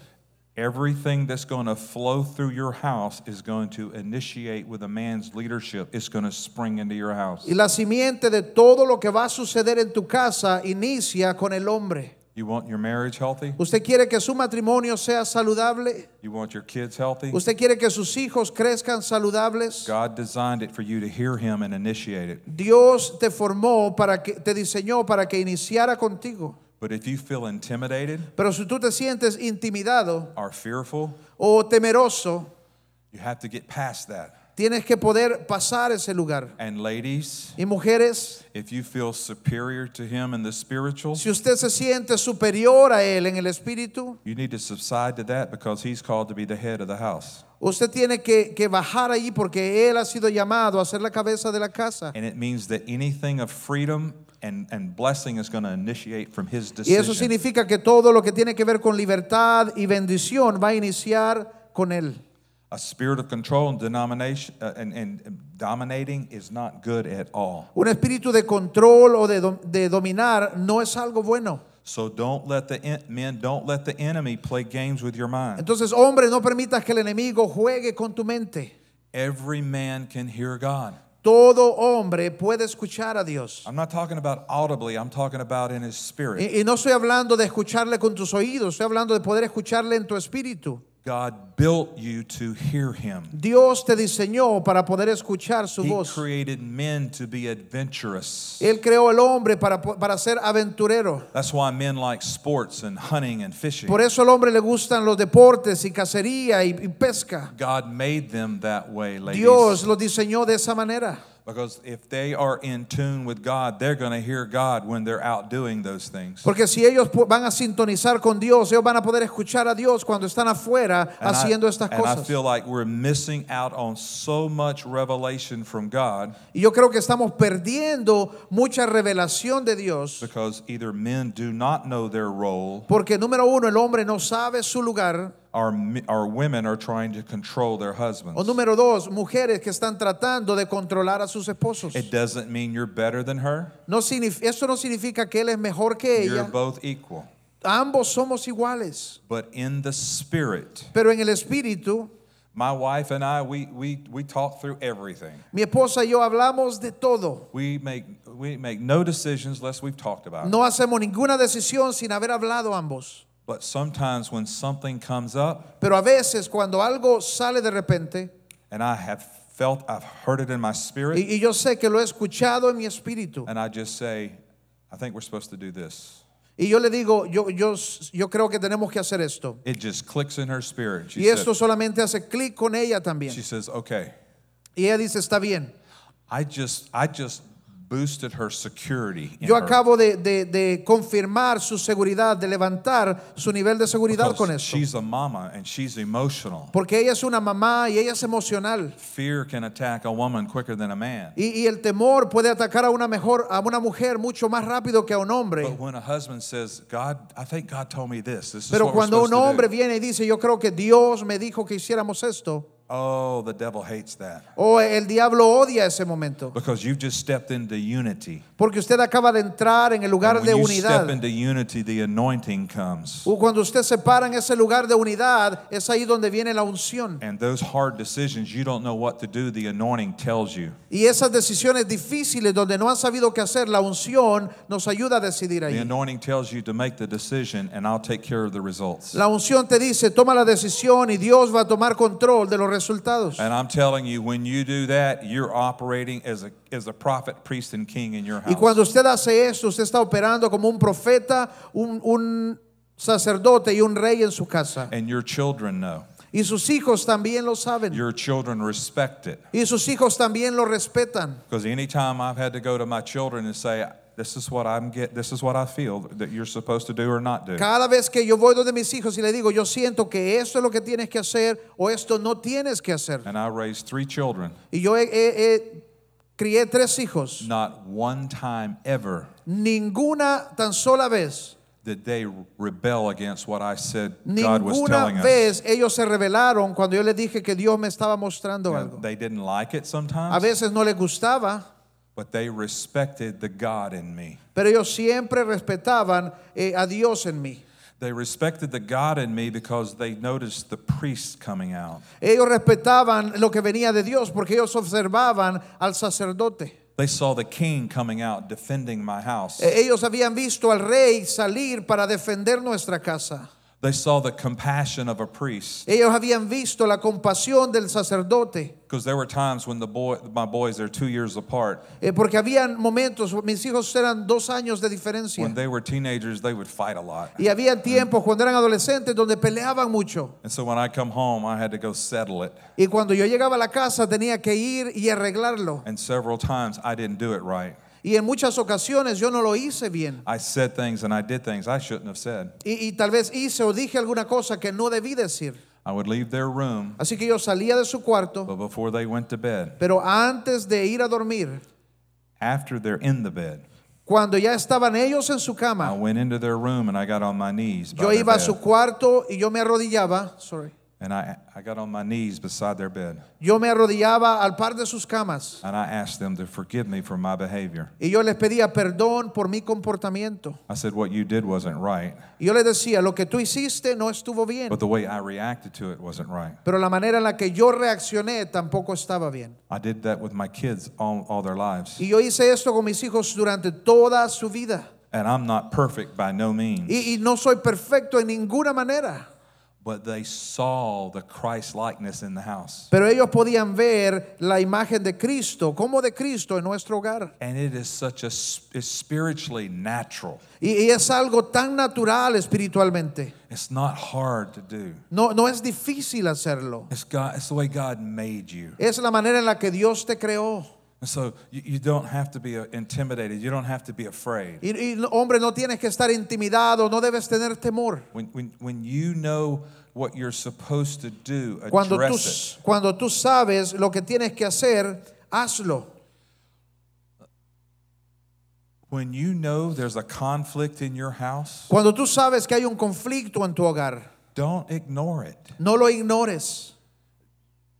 Everything that's going to flow through your house is going to initiate with a man's leadership. It's going to spring into your house. Y la simiente de todo lo que va a suceder en tu casa inicia con el hombre. You want your marriage healthy? ¿Usted quiere que su matrimonio sea saludable? You want your kids healthy? ¿Usted quiere que sus hijos crezcan saludables? God designed it for you to hear Him and initiate it. Dios te formó para que te diseñó para que iniciara contigo. But if you feel intimidated Pero si tú te sientes intimidado or fearful, o temeroso, you have to get past that. tienes que poder pasar ese lugar. And ladies, Y mujeres, if you feel superior to Him in the spiritual, si usted se siente superior a él en el espíritu, you need to subside to that because He's called to be the head of the house. usted tiene que, que bajar allí porque él ha sido llamado a ser la cabeza de la casa. And it means that anything of freedom and, and blessing is going to initiate from His decision. Y eso significa que todo lo que tiene que ver con libertad y bendición va a iniciar con él. A spirit of control and denomination uh, and, and dominating is not good at all. Un espíritu de control o de, dom- de dominar no es algo bueno. So don't let the en- men don't let the enemy play games with your mind. Entonces, hombre, no permitas que el enemigo juegue con tu mente. Every man can hear God. Todo hombre puede escuchar a Dios. I'm not talking about audibly, I'm talking about in his spirit. Y, y no estoy hablando de escucharle con tus oídos, estoy hablando de poder escucharle en tu espíritu. God built you to hear him. Dios te diseñó para poder escuchar su He voz. created men to be adventurous. Él creó el hombre para, para ser aventurero. That's why men like sports and hunting and fishing. Por eso al hombre le gustan los deportes y cacería y, y pesca. God made them that way, ladies. Dios los diseñó de esa manera. Because if they are in tune with God, they're going to hear God when they're out doing those things. Porque si ellos van a sintonizar con Dios, ellos van a poder escuchar a Dios cuando están afuera And I- haciendo estas and I cosas. feel like we're missing out on so much revelation from God Y yo creo que estamos perdiendo mucha revelación de Dios. because either men do not know their role Porque número uno, el hombre no sabe su lugar. Mi- or women are trying to control their husbands. O número dos, mujeres que están tratando de controlar a sus esposos. It doesn't mean you're better than her. No eso no significa que él es mejor que ella. You're both equal. Ambos somos iguales. But in the spirit, Pero en el espíritu, my wife and I, we, we, we talk through everything. mi esposa y yo hablamos de todo. We make, we make no decisions unless we've talked about it. No hacemos ninguna decisión sin haber hablado ambos. But sometimes when something comes up Pero a veces cuando algo sale de repente, and I have felt, I've heard it in my spirit, y, y yo sé que lo he escuchado en mi espíritu, and I just say, I think we're supposed to do this. y yo le digo, yo, yo, yo creo que tenemos que hacer esto. It just clicks in her spirit. She, Y esto said, solamente hace clic con ella también. she says, okay, Y ella dice, está bien. I just, I just boosted her security. Yo acabo de, de- de confirmar su seguridad, de levantar su nivel de seguridad con esto. she's a mama and she's emotional. Porque ella es una mamá y ella es emocional. Fear can attack a woman quicker than a man. Y, y el temor puede atacar a una, mejor, a una mujer mucho más rápido que a un hombre. But when a husband says, God, I think God told me this. This is Pero what cuando un supposed to do." hombre viene y dice, yo creo que Dios me dijo que hiciéramos esto, Oh, the devil hates that. o el diablo odia ese momento. Because you've just stepped into unity. Porque usted acaba de entrar en el lugar de when you unidad. step into unity, the anointing comes. O Cuando usted se para en ese lugar de unidad, es ahí donde viene la unción. And those hard decisions, you don't know what to do, the anointing tells you. Y esas decisiones difíciles donde no han sabido qué hacer, la unción nos ayuda a decidir The ahí. anointing tells you to make the decision, and I'll take care of the results. La unción te dice, toma la decisión y Dios va a tomar control de los resultados. And I'm telling you, when you do that, you're operating as a, as a prophet, priest, and king in your house. Y cuando usted hace esto, usted está operando como un profeta, un, un sacerdote y un rey en su casa. And your children know. Y sus hijos también lo saben. Your children respect it. Y sus hijos también lo respetan. Because anytime I've had to go to my children and say, this is what I'm get, this is what I feel that you're supposed to do or not do. Cada vez que yo voy donde mis hijos y le digo, yo siento que esto es lo que tienes que hacer o esto no tienes que hacer. And I raised three children. Y yo he- he- he- crié tres hijos. Not one time ever Ninguna tan sola vez, did they rebel against what I said God was ninguna telling us. vez ellos se rebelaron cuando yo les dije que Dios me estaba mostrando algo. they didn't like it A sometimes, veces no les gustaba, but they respected the God in me. pero ellos siempre respetaban eh, a Dios en mí. They respected the God in me because they noticed the priest coming out. Ellos respetaban lo que venía de Dios porque ellos observaban al sacerdote. They saw the king coming out defending my house. Eh, Ellos habían visto al rey salir para defender nuestra casa. They saw the compassion of a priest. Ellos habían visto la compasión del sacerdote. Because there were times when the boy, my boys, they're two years apart. Eh, porque habían momentos, mis hijos eran dos años de diferencia. When they were teenagers, they would fight a lot. Y había tiempos cuando eran adolescentes donde peleaban mucho. And so when I come home, I had to go settle it. Y cuando yo llegaba a la casa tenía que ir y arreglarlo. And several times I didn't do it right. Y en muchas ocasiones yo no lo hice bien. I said things and I did things I shouldn't have said. Y, y tal vez hice o dije alguna cosa que no debí decir. I would leave their room, Así que yo salía de su cuarto, but before they went to bed, pero antes de ir a dormir, after they're in the bed, cuando ya estaban ellos en su I cama, went into their room and I got on my knees. yo iba a su cuarto y yo me arrodillaba, sorry, And I, I got on my knees beside their bed yo me arrodillaba al par de sus camas and I asked them to forgive me for my behavior. y yo les pedía perdón por mi comportamiento. I said, What you did wasn't right, Y yo les decía, lo que tú hiciste no estuvo bien, but the way I reacted to it wasn't right. pero la manera en la que yo reaccioné tampoco estaba bien. I did that with my kids all, all their lives. Y yo hice esto con mis hijos durante toda su vida. And I'm not perfect by no means, Y, y no soy perfecto en ninguna manera. But they saw the Christ likeness in the house. Pero ellos podían ver la imagen de Cristo, como de Cristo en nuestro hogar. And it is such a, it's spiritually natural. Y, y es algo tan natural espiritualmente. It's not hard to do. No, no es difícil hacerlo. It's, God, it's the way God made you. Es la manera en la que Dios te creó. And so you, you don't have to be uh, intimidated. You don't have to be afraid. Y, y, hombre, no tienes que estar intimidado, no debes tener temor. When, when, when you know what you're supposed to do, address Cuando tú, it. cuando tú sabes lo que tienes que hacer, hazlo. When you know there's a conflict in your house, Cuando tú sabes que hay un conflicto en tu hogar, don't ignore it. no lo ignores.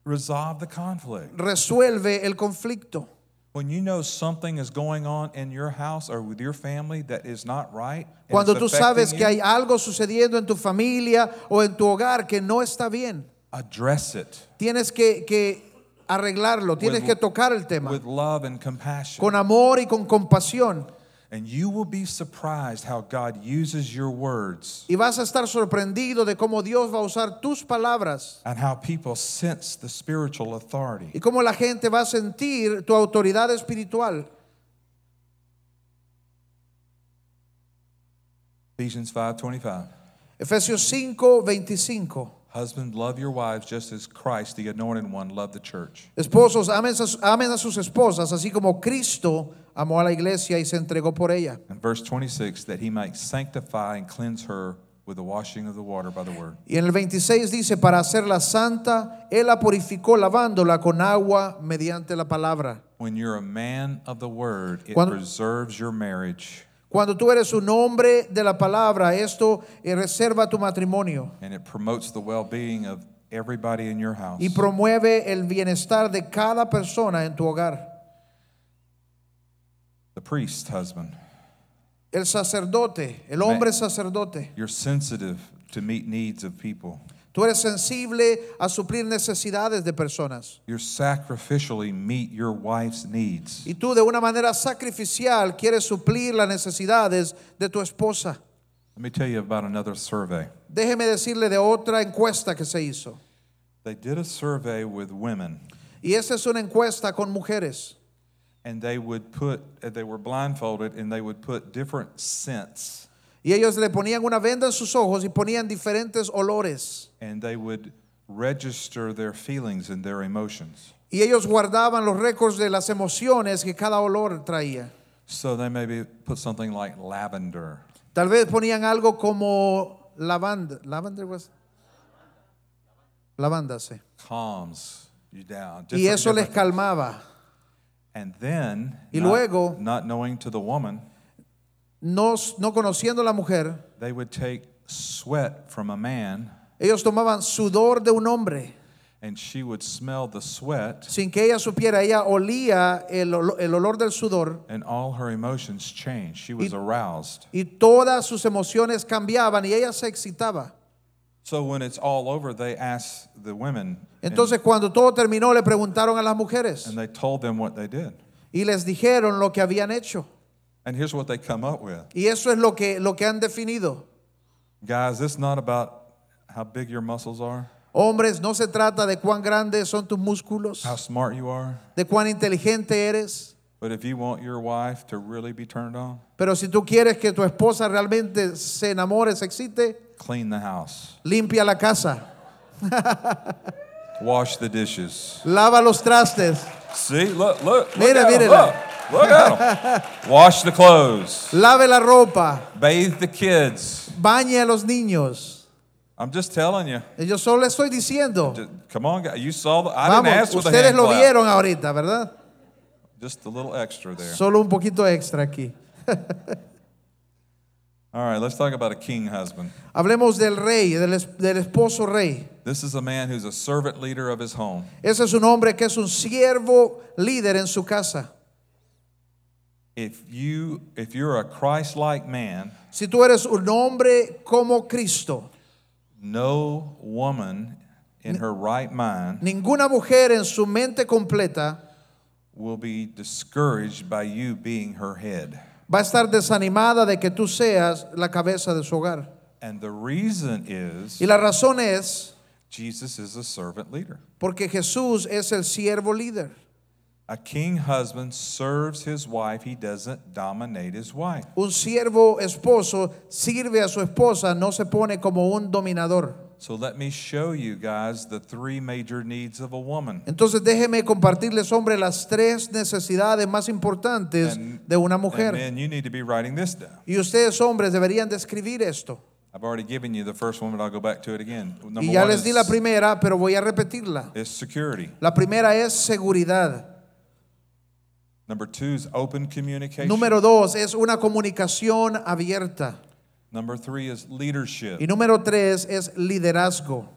Resolve the conflict. Resuelve el conflicto. When you know something is going on in your house or with your family that is not right, and Cuando tú sabes que hay algo sucediendo en tu familia o en tu hogar que no está bien, address it tienes que, que arreglarlo, tienes With- que tocar el tema with love and compassion. con amor y con compasión. And you will be surprised how God uses your words Y vas a estar sorprendido de cómo Dios va a usar tus palabras and how people sense the spiritual authority. y cómo la gente va a sentir tu autoridad espiritual. Ephesians 5:25. Efesios 5, 25. Husbands, love your wives just as Christ, the anointed one, loved the church. Esposos, amen a, amen a sus esposas, así como Cristo amó a la iglesia y se entregó por ella. And verse 26, that he might sanctify and cleanse her with the washing of the water by the word. Y en el 26 dice, para hacerla santa, Él la purificó lavándola con agua mediante la palabra. When you're a man of the word, it Cuando- preserves your marriage Cuando tú eres un hombre de la palabra, esto eh, reserva tu matrimonio and it promotes the well being of everybody in your house. y promueve el bienestar de cada persona en tu hogar. The priest, husband, El sacerdote, el hombre sacerdote. you're sensitive to meet needs of people. Tú eres sensible a suplir necesidades de personas. You sacrificially meet your wife's needs. Y tú de una manera sacrificial quieres suplir las necesidades de tu esposa. Let me tell you about another survey. Déjeme decirle de otra encuesta que se hizo. They did a survey with women, Y esta es una encuesta con mujeres. and they would put, they were blindfolded, and they would put different scents, Y ellos le ponían una venda en sus ojos y ponían diferentes olores. and they would register their feelings and their emotions. Y ellos guardaban los récords de las emociones que cada olor traía. So they maybe put something like lavender, Tal vez ponían algo como lavanda. ¿Lavender was? Lavanda, sí. calms you down. Y eso les calmaba. And then, Y not, luego- not knowing to the woman, No, no conociendo a la mujer, they would take sweat from a man, ellos tomaban sudor de un hombre and she would smell the sweat, sin que ella supiera. Ella olía el, el olor del sudor and all her emotions changed. She was aroused. y todas sus emociones cambiaban y ella se excitaba. So when it's all over, they asked the women, and, Entonces cuando todo terminó le preguntaron a las mujeres and they told them what they did. y les dijeron lo que habían hecho. And here's what they come up with. Y eso es lo que, lo que han definido. Guys, this is not about how big your muscles are, Hombres, no se trata de cuán grandes son tus músculos, how smart you are, de cuán inteligente eres, but if you want your wife to really be turned on, pero si tú quieres que tu esposa realmente se enamore, se excite, clean the house, limpia la casa, wash the dishes. lava los trastes, See, look, look, look Mira, at 'em, mírela. look, look at 'em. Wash the clothes, lave la ropa, bathe the kids. bañe a los niños. I'm just telling you. Yo solo le estoy diciendo. Just- Come on, guys. You saw the. I didn't Vamos, ask with a ustedes hand lo clap. vieron ahorita, ¿verdad? Just a little extra there. Solo un poquito extra aquí. All right, let's talk about a king husband. Hablemos del rey, del, del esposo rey. This is a man who's a servant leader of his home. Ese es un hombre que es un siervo líder en su casa. If you if you're a Christ-like man, Si tú eres un hombre como Cristo, no woman in her right mind ninguna mujer en su mente completa will be discouraged by you being her head. va a estar desanimada de que tú seas la cabeza de su hogar. And the reason is Y la razón es Jesus is a servant leader. porque Jesús es el siervo líder. A king husband serves his wife, he doesn't dominate his wife. Un siervo esposo sirve a su esposa, no se pone como un dominador. So let me show you guys the three major needs of a woman. Entonces déjeme compartirles, hombre, las tres necesidades más importantes And- de una And mujer. men, you need to be writing this down. Y ustedes, hombres, deberían describir esto. I've already given you the first one, but I'll go back to it again. Number Y ya one les di la primera, pero voy a repetirla. is security. La primera es seguridad. Number two is open communication. Número dos es una comunicación abierta. Number three is leadership. Y número tres es liderazgo.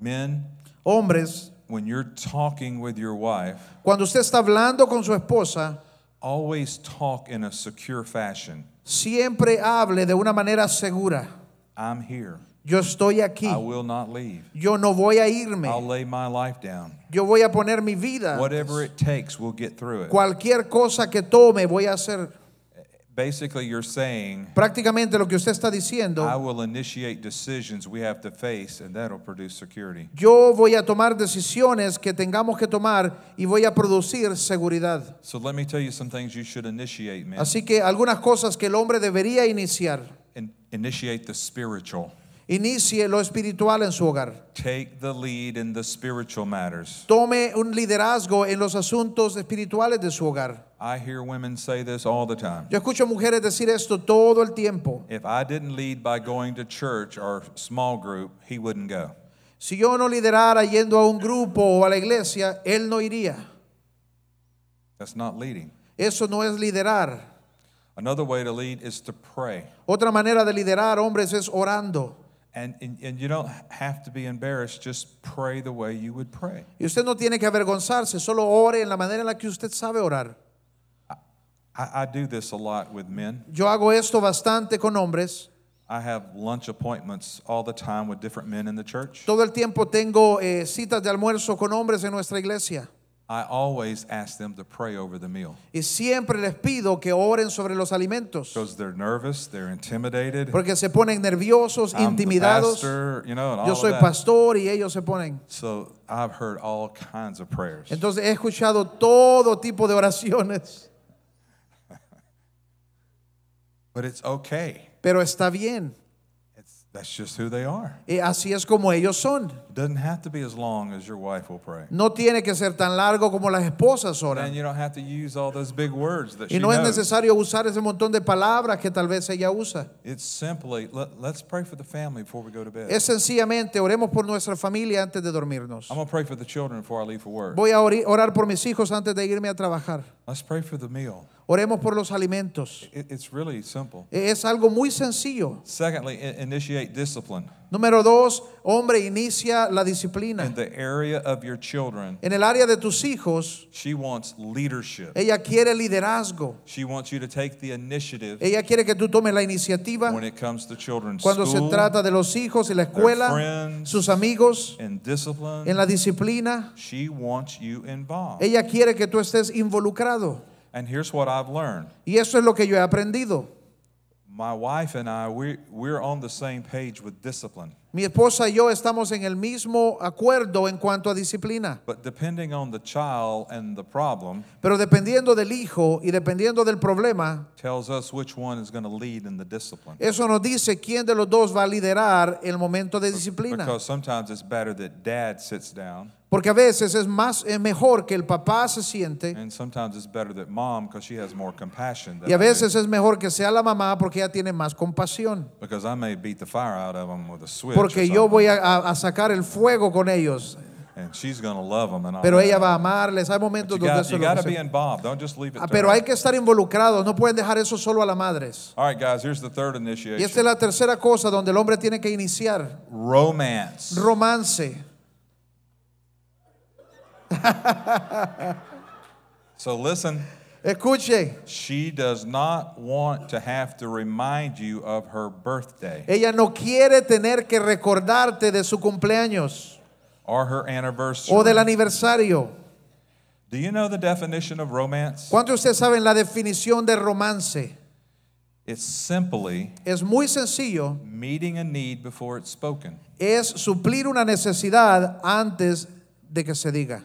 Men, Hombres, when you're talking with your wife, cuando usted está hablando con su esposa, always talk in a secure fashion. siempre hable de una manera segura. I'm here. Yo estoy aquí. I will not leave. Yo no voy a I'll irme. lay my life down. Yo voy a poner mi vida. Whatever it takes, we'll get through it. Cualquier cosa que tome, voy a hacer. Basically, you're saying, Prácticamente lo que usted está I diciendo. will initiate decisions we have to face, and that'll produce security. Yo voy a tomar decisiones que tengamos que tomar y voy a producir seguridad. So let me tell you some things you should initiate, man. Así que algunas cosas que el hombre debería iniciar. In- initiate the spiritual. Inicie lo espiritual en su hogar. Take the lead in the spiritual matters. Tome un liderazgo en los asuntos espirituales de su hogar. I hear women say this all the time. Yo escucho mujeres decir esto todo el tiempo. If I didn't lead by going to church or small group, he wouldn't go. Si yo no liderara yendo a un grupo o a la iglesia, él no iría. That's not leading. Eso no es liderar. Another way to lead is to pray. Otra manera de liderar, hombres, es orando. And, and, and you don't have to be embarrassed, just pray the way you would pray. Y usted no tiene que avergonzarse, solo ore en la manera en la que usted sabe orar. I, I do this a lot with men. Yo hago esto bastante con hombres. I have lunch appointments all the time with different men in the church. Todo el tiempo tengo eh, citas de almuerzo con hombres en nuestra iglesia. I always ask them to pray over the meal Y siempre les pido que oren sobre los alimentos. because they're nervous, they're intimidated. Porque se ponen nerviosos, I'm intimidados. pastor, you know, and all Yo of soy that. pastor y ellos se ponen. So I've heard all kinds of prayers. Entonces he escuchado todo tipo de oraciones. But it's okay. Pero está bien. That's just who they are. Y así es como ellos son. Doesn't have to be as long as your wife will pray. No tiene que ser tan largo como las esposas And oran. you don't have to use all those big words that Y she no es knows. necesario usar ese montón de palabras que tal vez ella usa. It's simply, let, let's pray for the family before we go to bed. Es sencillamente, oremos por nuestra familia antes de dormirnos. I'm going to pray for the children before I leave for work. Voy a ori- orar por mis hijos antes de irme a trabajar. Let's pray for the meal. Oremos por los alimentos. It, it's really simple. Es algo muy sencillo. Secondly, initiate discipline. Número dos, hombre, inicia la disciplina. In the area of your children, En el área de tus hijos, she wants leadership. ella quiere liderazgo. She wants you to take the initiative Ella quiere que tú tomes la iniciativa when it comes to children's cuando se trata de los hijos y la escuela, friends, sus amigos, and discipline. en la disciplina. She wants you involved. Ella quiere que tú estés involucrado. And here's what I've learned. Y eso es lo que yo he aprendido. My wife and I, we, we're on the same page with discipline. Mi esposa y yo estamos en el mismo acuerdo en cuanto a disciplina. But depending on the child and the problem, Pero dependiendo del hijo y dependiendo del problema, tells us which one is going to lead in the discipline. eso nos dice quién de los dos va a liderar el momento de disciplina. Because sometimes it's better that dad sits down, Porque a veces es más es mejor que el papá se siente and sometimes it's better that mom, because she has more compassion. Than y a I do. veces es mejor que sea la mamá porque ella tiene más compasión. Because I may beat the fire out of them with a switch. or Porque yo something. voy a, a- a sacar el fuego con ellos. and she's to love them and pero ella va a amarles. Hay momentos you donde got, eso you lo got to involved. Don't just leave it Ah, to Pero her. hay que estar involucrados, no pueden dejar eso solo a las madres. All right, guys, here's the third Y initiation. esta es la tercera cosa donde el hombre tiene que iniciar. Romance. Romance. So listen, Escuche, she does not want to have to remind you of her birthday ella no quiere tener que recordarte de su cumpleaños or her anniversary. o del aniversario. Do you know the definition of romance? ¿Cuántos de ustedes saben la definición de romance? It's simply Es muy sencillo, meeting a need before it's spoken. es suplir una necesidad antes de que se diga.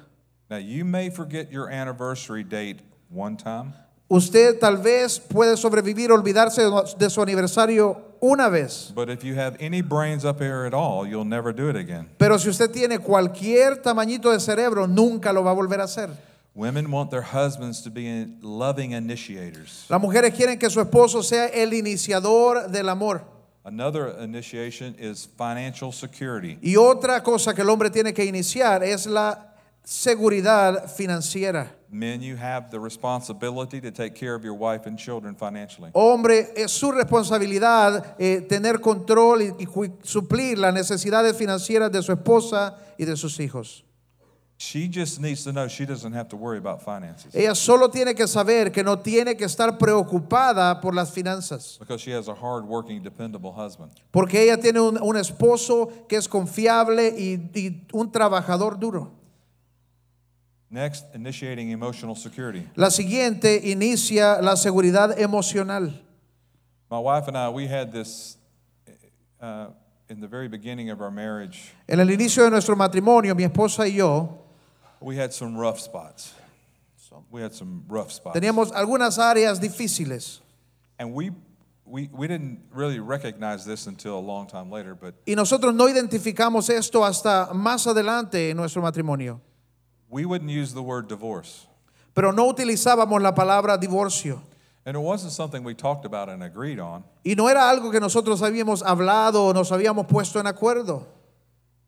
Now, you may forget your anniversary date one time, Usted tal vez puede sobrevivir, olvidarse de su aniversario una vez, but if you have any brains up here at all, you'll never do it again. pero si usted tiene cualquier tamañito de cerebro, nunca lo va a volver a hacer. Women want their husbands to be loving initiators. Las mujeres quieren que su esposo sea el iniciador del amor. Another initiation is financial security. Y otra cosa que el hombre tiene que iniciar es la seguridad financiera. Men, you have the responsibility to take care of your wife and children financially. Hombre, es su responsabilidad eh, tener control y, y suplir las necesidades financieras de su esposa y de sus hijos. She just needs to know she doesn't have to worry about finances Ella solo tiene que saber que no tiene que estar preocupada por las finanzas, because she has a hard-working, dependable husband. porque ella tiene un, un esposo que es confiable y, y un trabajador duro. Next, initiating emotional security. La siguiente inicia la seguridad emocional. My wife and I, we had this uh, in the very beginning of our marriage. En el inicio de nuestro matrimonio, mi esposa y yo We had some rough spots. We had some rough spots. teníamos algunas áreas difíciles And we, we, we didn't really recognize this until a long time later, but y nosotros no identificamos esto hasta más adelante en nuestro matrimonio. We wouldn't use the word divorce. Pero no utilizábamos la palabra divorcio. And it wasn't something we talked about and agreed on. Y no era algo que nosotros habíamos hablado o nos habíamos puesto en acuerdo.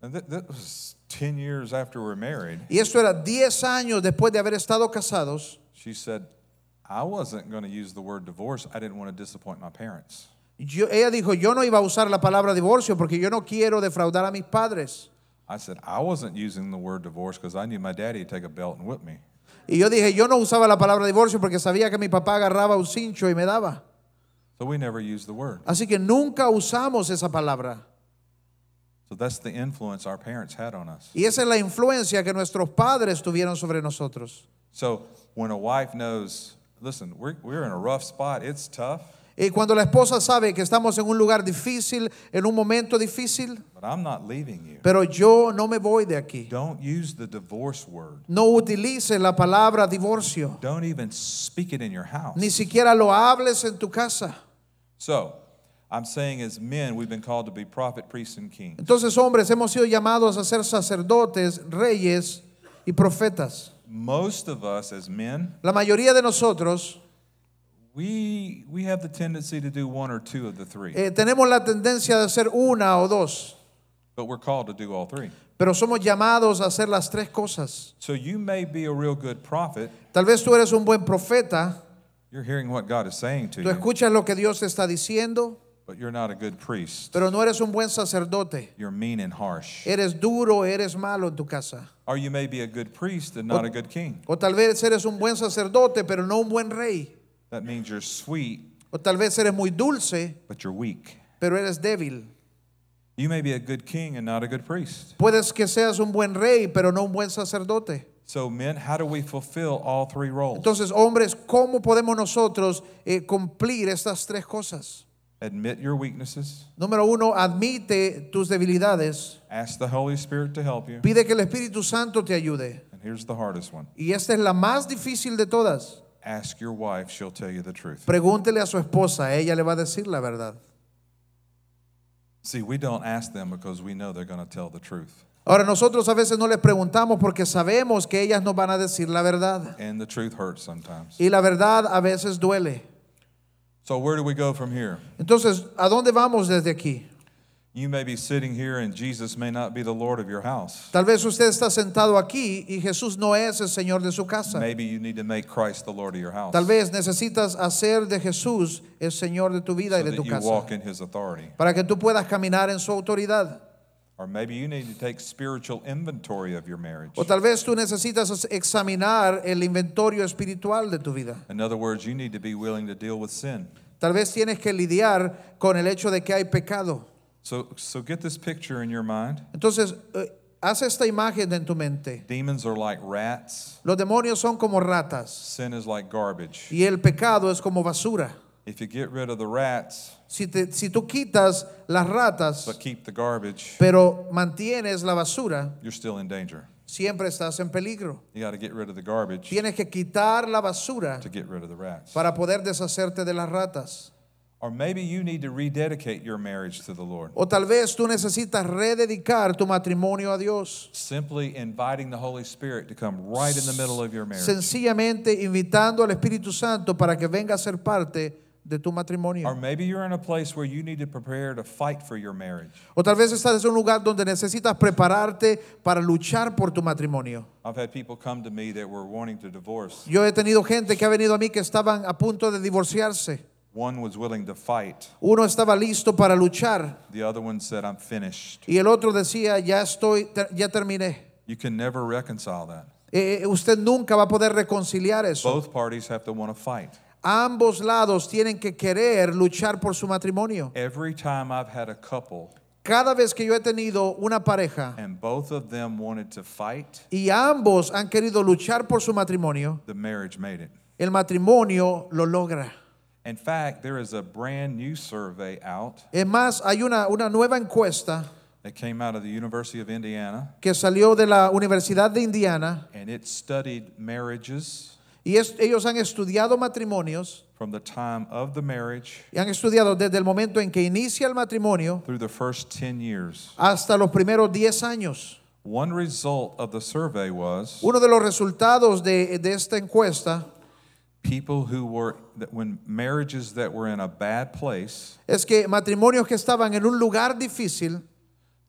And th- that was 10 years after we were married. Y esto era 10 años después de haber estado casados. She said, I wasn't going to use the word divorce. I didn't want to disappoint my parents. Yo- ella dijo, yo no iba a usar la palabra divorcio porque yo no quiero defraudar a mis padres. I said, I wasn't using the word divorce because I knew my daddy would take a belt and whip me. Y yo dije, yo no usaba la palabra divorcio porque sabía que mi papá agarraba un cincho y me daba. So we never used the word. Así que nunca usamos esa palabra. So that's the influence our parents had on us. Y esa es la influencia que nuestros padres tuvieron sobre nosotros. So when a wife knows, listen, we're, we're in a rough spot, it's tough, Y cuando la esposa sabe que estamos en un lugar difícil, en un momento difícil, but I'm not leaving you. pero yo no me voy de aquí. Don't use the divorce word. No utilices la palabra divorcio. Don't even speak it in your house. Ni siquiera lo hables en tu casa. So I'm saying as men, we've been called to be prophet, priests, and kings. Entonces, hombres, hemos sido llamados a ser sacerdotes, reyes y profetas. Most of us as men, La mayoría de nosotros we, we have the tendency to do one or two of the three, eh, tenemos la tendencia de hacer una o dos, but we're called to do all three. pero somos llamados a hacer las tres cosas. So you may be a real good prophet. Tal vez tú eres un buen profeta, You're hearing what God is saying to tú you, escuchas lo que Dios te está diciendo, but you're not a good priest. pero no eres un buen sacerdote. You're mean and harsh. Eres duro, eres malo en tu casa. Or you may be a good priest and not a good king. O tal vez eres un buen sacerdote, pero no un buen rey. That means you're sweet, O tal vez eres muy dulce, but you're weak. pero eres débil. You may be a good king and not a good priest. Puedes que seas un buen rey, pero no un buen sacerdote. So, men, how do we fulfill all three roles? Entonces, hombres, ¿cómo podemos nosotros eh, cumplir estas tres cosas? Admit your weaknesses, Número uno, admite tus debilidades. ask the Holy Spirit to help you. Pide que el Espíritu Santo te ayude. And here's the hardest one Y esta es la más difícil de todas. Ask your wife, she'll tell you the truth. Pregúntele a su esposa, ella le va a decir la verdad. See, we don't ask them because we know they're going to tell the truth. Ahora, nosotros a veces no les preguntamos porque sabemos que ellas nos van a decir la verdad. And the truth hurts sometimes. Y la verdad a veces duele. So, where do we go from here? Entonces, ¿a dónde vamos desde aquí? You may be sitting here and Jesus may not be the Lord of your house. Tal vez usted está sentado aquí y Jesús no es el Señor de su casa. Maybe you need to make Christ the Lord of your house. Tal vez necesitas hacer de Jesús el Señor de tu vida y so de that tu casa walk in his authority. para que tú puedas caminar en su autoridad. Or maybe you need to take spiritual inventory of your marriage. O tal vez tú necesitas examinar el inventario espiritual de tu vida. In other words, you need to be willing to deal with sin. Tal vez tienes que lidiar con el hecho de que hay pecado. So, so get this picture in your mind. Entonces, eh, haz esta imagen en tu mente. Demons are like rats. Los demonios son como ratas Sin is like garbage. y el pecado es como basura. If you get rid of the rats, Si, te- si tú quitas las ratas, but keep the garbage, pero mantienes la basura, you're still in danger. siempre estás en peligro. You got to get rid of the garbage Tienes que quitar la basura to get rid of the rats. para poder deshacerte de las ratas. Or maybe you need to rededicate your marriage to the Lord. O tal vez tú necesitas rededicar tu matrimonio a Dios. Simply inviting the Holy Spirit to come right in the middle of your marriage. Sencillamente invitando al Espíritu Santo para que venga a ser parte de tu Or matrimonio. maybe you're in a place where you need to prepare to fight for your marriage. O tal vez estás en un lugar donde necesitas prepararte para luchar por tu matrimonio. I've had people come to me that were wanting to divorce. Yo he tenido gente que ha venido a mí que estaban a punto de divorciarse. One was willing to fight, Uno estaba listo para luchar the other one said, I'm finished. y el otro decía, ya estoy, ya terminé. You can never reconcile that. Eh, eh, usted nunca va a poder reconciliar eso. Both parties have to want to fight. Ambos lados tienen que querer luchar por su matrimonio. Every time I've had a couple Cada vez que yo he tenido una pareja and both of them wanted to fight, y ambos han querido luchar por su matrimonio, the marriage made it. el matrimonio lo logra. In fact, there is a brand new survey out Es más, hay una, una nueva encuesta that came out of the University of Indiana, que salió de la Universidad de Indiana and it studied marriages y es- ellos han estudiado matrimonios from the time of the marriage y han estudiado desde el momento en que inicia el matrimonio through the first 10 years. hasta los primeros 10 años. One result of the survey was Uno de los resultados de, de esta encuesta people who were that when marriages that were in a bad place, es que matrimonios que estaban en un lugar difícil,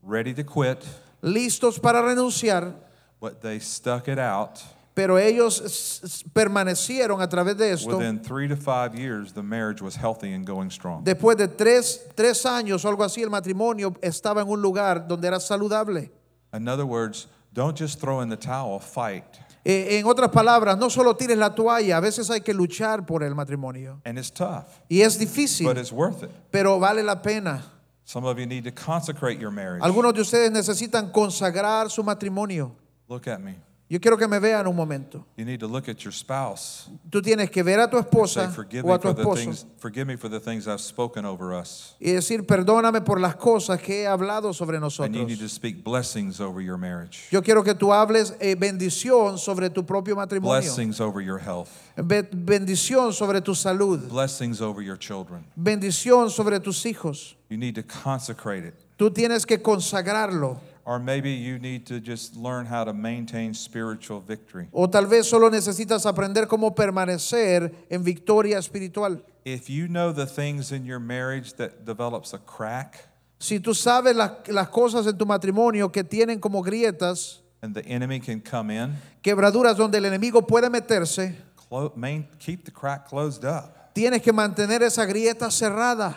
ready to quit, listos para renunciar, but they stuck it out. pero ellos permanecieron a través de esto. Within three to five years, the marriage was healthy and going strong. Después de tres, tres años o algo así, el matrimonio estaba en un lugar donde era saludable. In other words, don't just throw in the towel, fight. Eh, en otras palabras, no solo tires la toalla, a veces hay que luchar por el matrimonio. And it's tough, Y es difícil, but it's worth it. pero vale la pena. Some of you need to consecrate your marriage. Algunos de ustedes necesitan consagrar su matrimonio. Look at me. Yo quiero que me vean un momento. You need to look at your spouse. Tú tienes que ver a tu Say, esposa forgive o me a tu for the things. Forgive me for the things I've spoken over us. y decir, perdóname por las cosas que he hablado sobre And you need to nosotros. speak blessings over your marriage. Yo quiero que tú hables eh, bendición sobre tu propio matrimonio, Blessings over your health. Be- bendición sobre tu salud, Blessings over your children. bendición sobre tus hijos. You need to consecrate it. Tú tienes que consagrarlo. Or maybe you need to just learn how to maintain spiritual victory. O tal vez solo necesitas aprender cómo permanecer en victoria espiritual. If you know the things in your marriage that develops a crack Si tú sabes las, las cosas en tu matrimonio que tienen como grietas, and the enemy can come in, quebraduras donde el enemigo puede meterse, clo- main, keep the crack closed up. tienes que mantener esa grieta cerrada.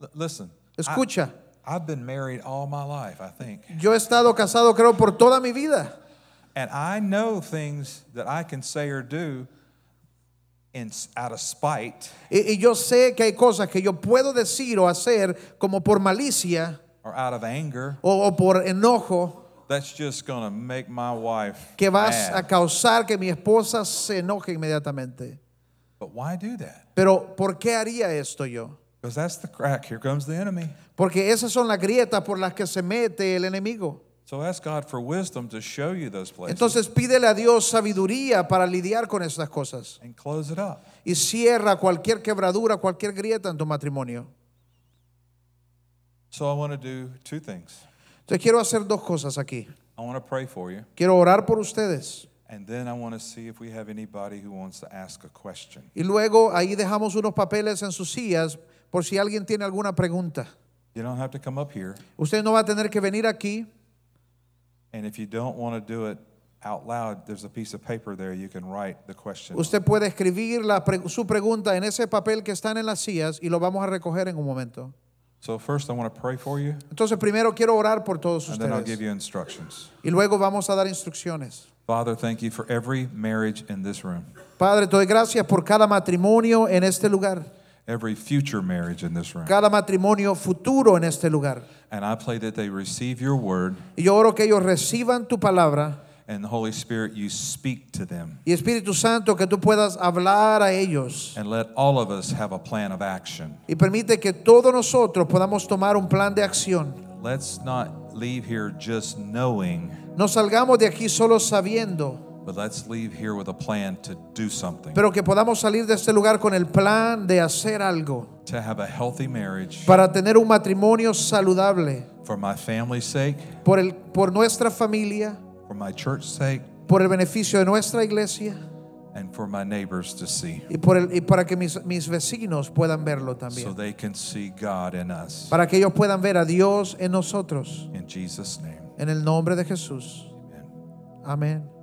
L- listen, I, Escucha, I've been married all my life, I think. yo he estado casado creo por toda mi vida. And I know things that I can say or do in, out of spite Y, y yo sé que hay cosas que yo puedo decir o hacer como por malicia or out of anger o, o por enojo that's just to make my wife que vas a mad. causar que mi esposa se enoje inmediatamente. But why do that? Pero ¿por qué haría esto yo? Because that's the crack. Here comes the enemy. Porque esas son las grietas por las que se mete el enemigo. So ask God for wisdom to show you those places Entonces pídele a Dios sabiduría para lidiar con estas cosas. and close it up. Y cierra cualquier quebradura, cualquier grieta en tu matrimonio. So I want to do two things. Entonces quiero hacer dos cosas aquí. I want to pray for you, Quiero orar por ustedes. and then I want to see if we have anybody who wants to ask a question. Y luego ahí dejamos unos papeles en sus sillas por si alguien tiene alguna pregunta. You don't have to come up here. Usted no va a tener que venir aquí. And if you don't want to do it out loud, there's a piece of paper there you can write the question. Usted puede escribir la pre- su pregunta en ese papel que están en las sillas y lo vamos a recoger en un momento. So first I want to pray for you, Entonces primero quiero orar por todos and then I'll give ustedes you instructions. y luego vamos a dar instrucciones. Father, thank you for every marriage in this room, Padre, te doy gracias por cada matrimonio en este lugar, every future marriage in this room. cada matrimonio futuro en este lugar. And I pray that they receive your word, Y yo oro que ellos reciban tu palabra and the Holy Spirit, you speak to them. y Espíritu Santo que tú puedas hablar a ellos And let all of us have a plan of action. y permite que todos nosotros podamos tomar un plan de acción. Let's not leave here just knowing, No salgamos de aquí solo sabiendo, but let's leave here with a plan to do something, pero que podamos salir de este lugar con el plan de hacer algo to have a healthy marriage para tener un matrimonio saludable for my family's sake, por, el, por nuestra familia, for my church's sake, por el beneficio de nuestra iglesia and for my neighbors to see, y, por el, y para que mis, mis vecinos puedan verlo so también. they can see God in us. Para que ellos puedan ver a Dios en nosotros. In Jesus' name, En el nombre de Jesús. amen. Amén.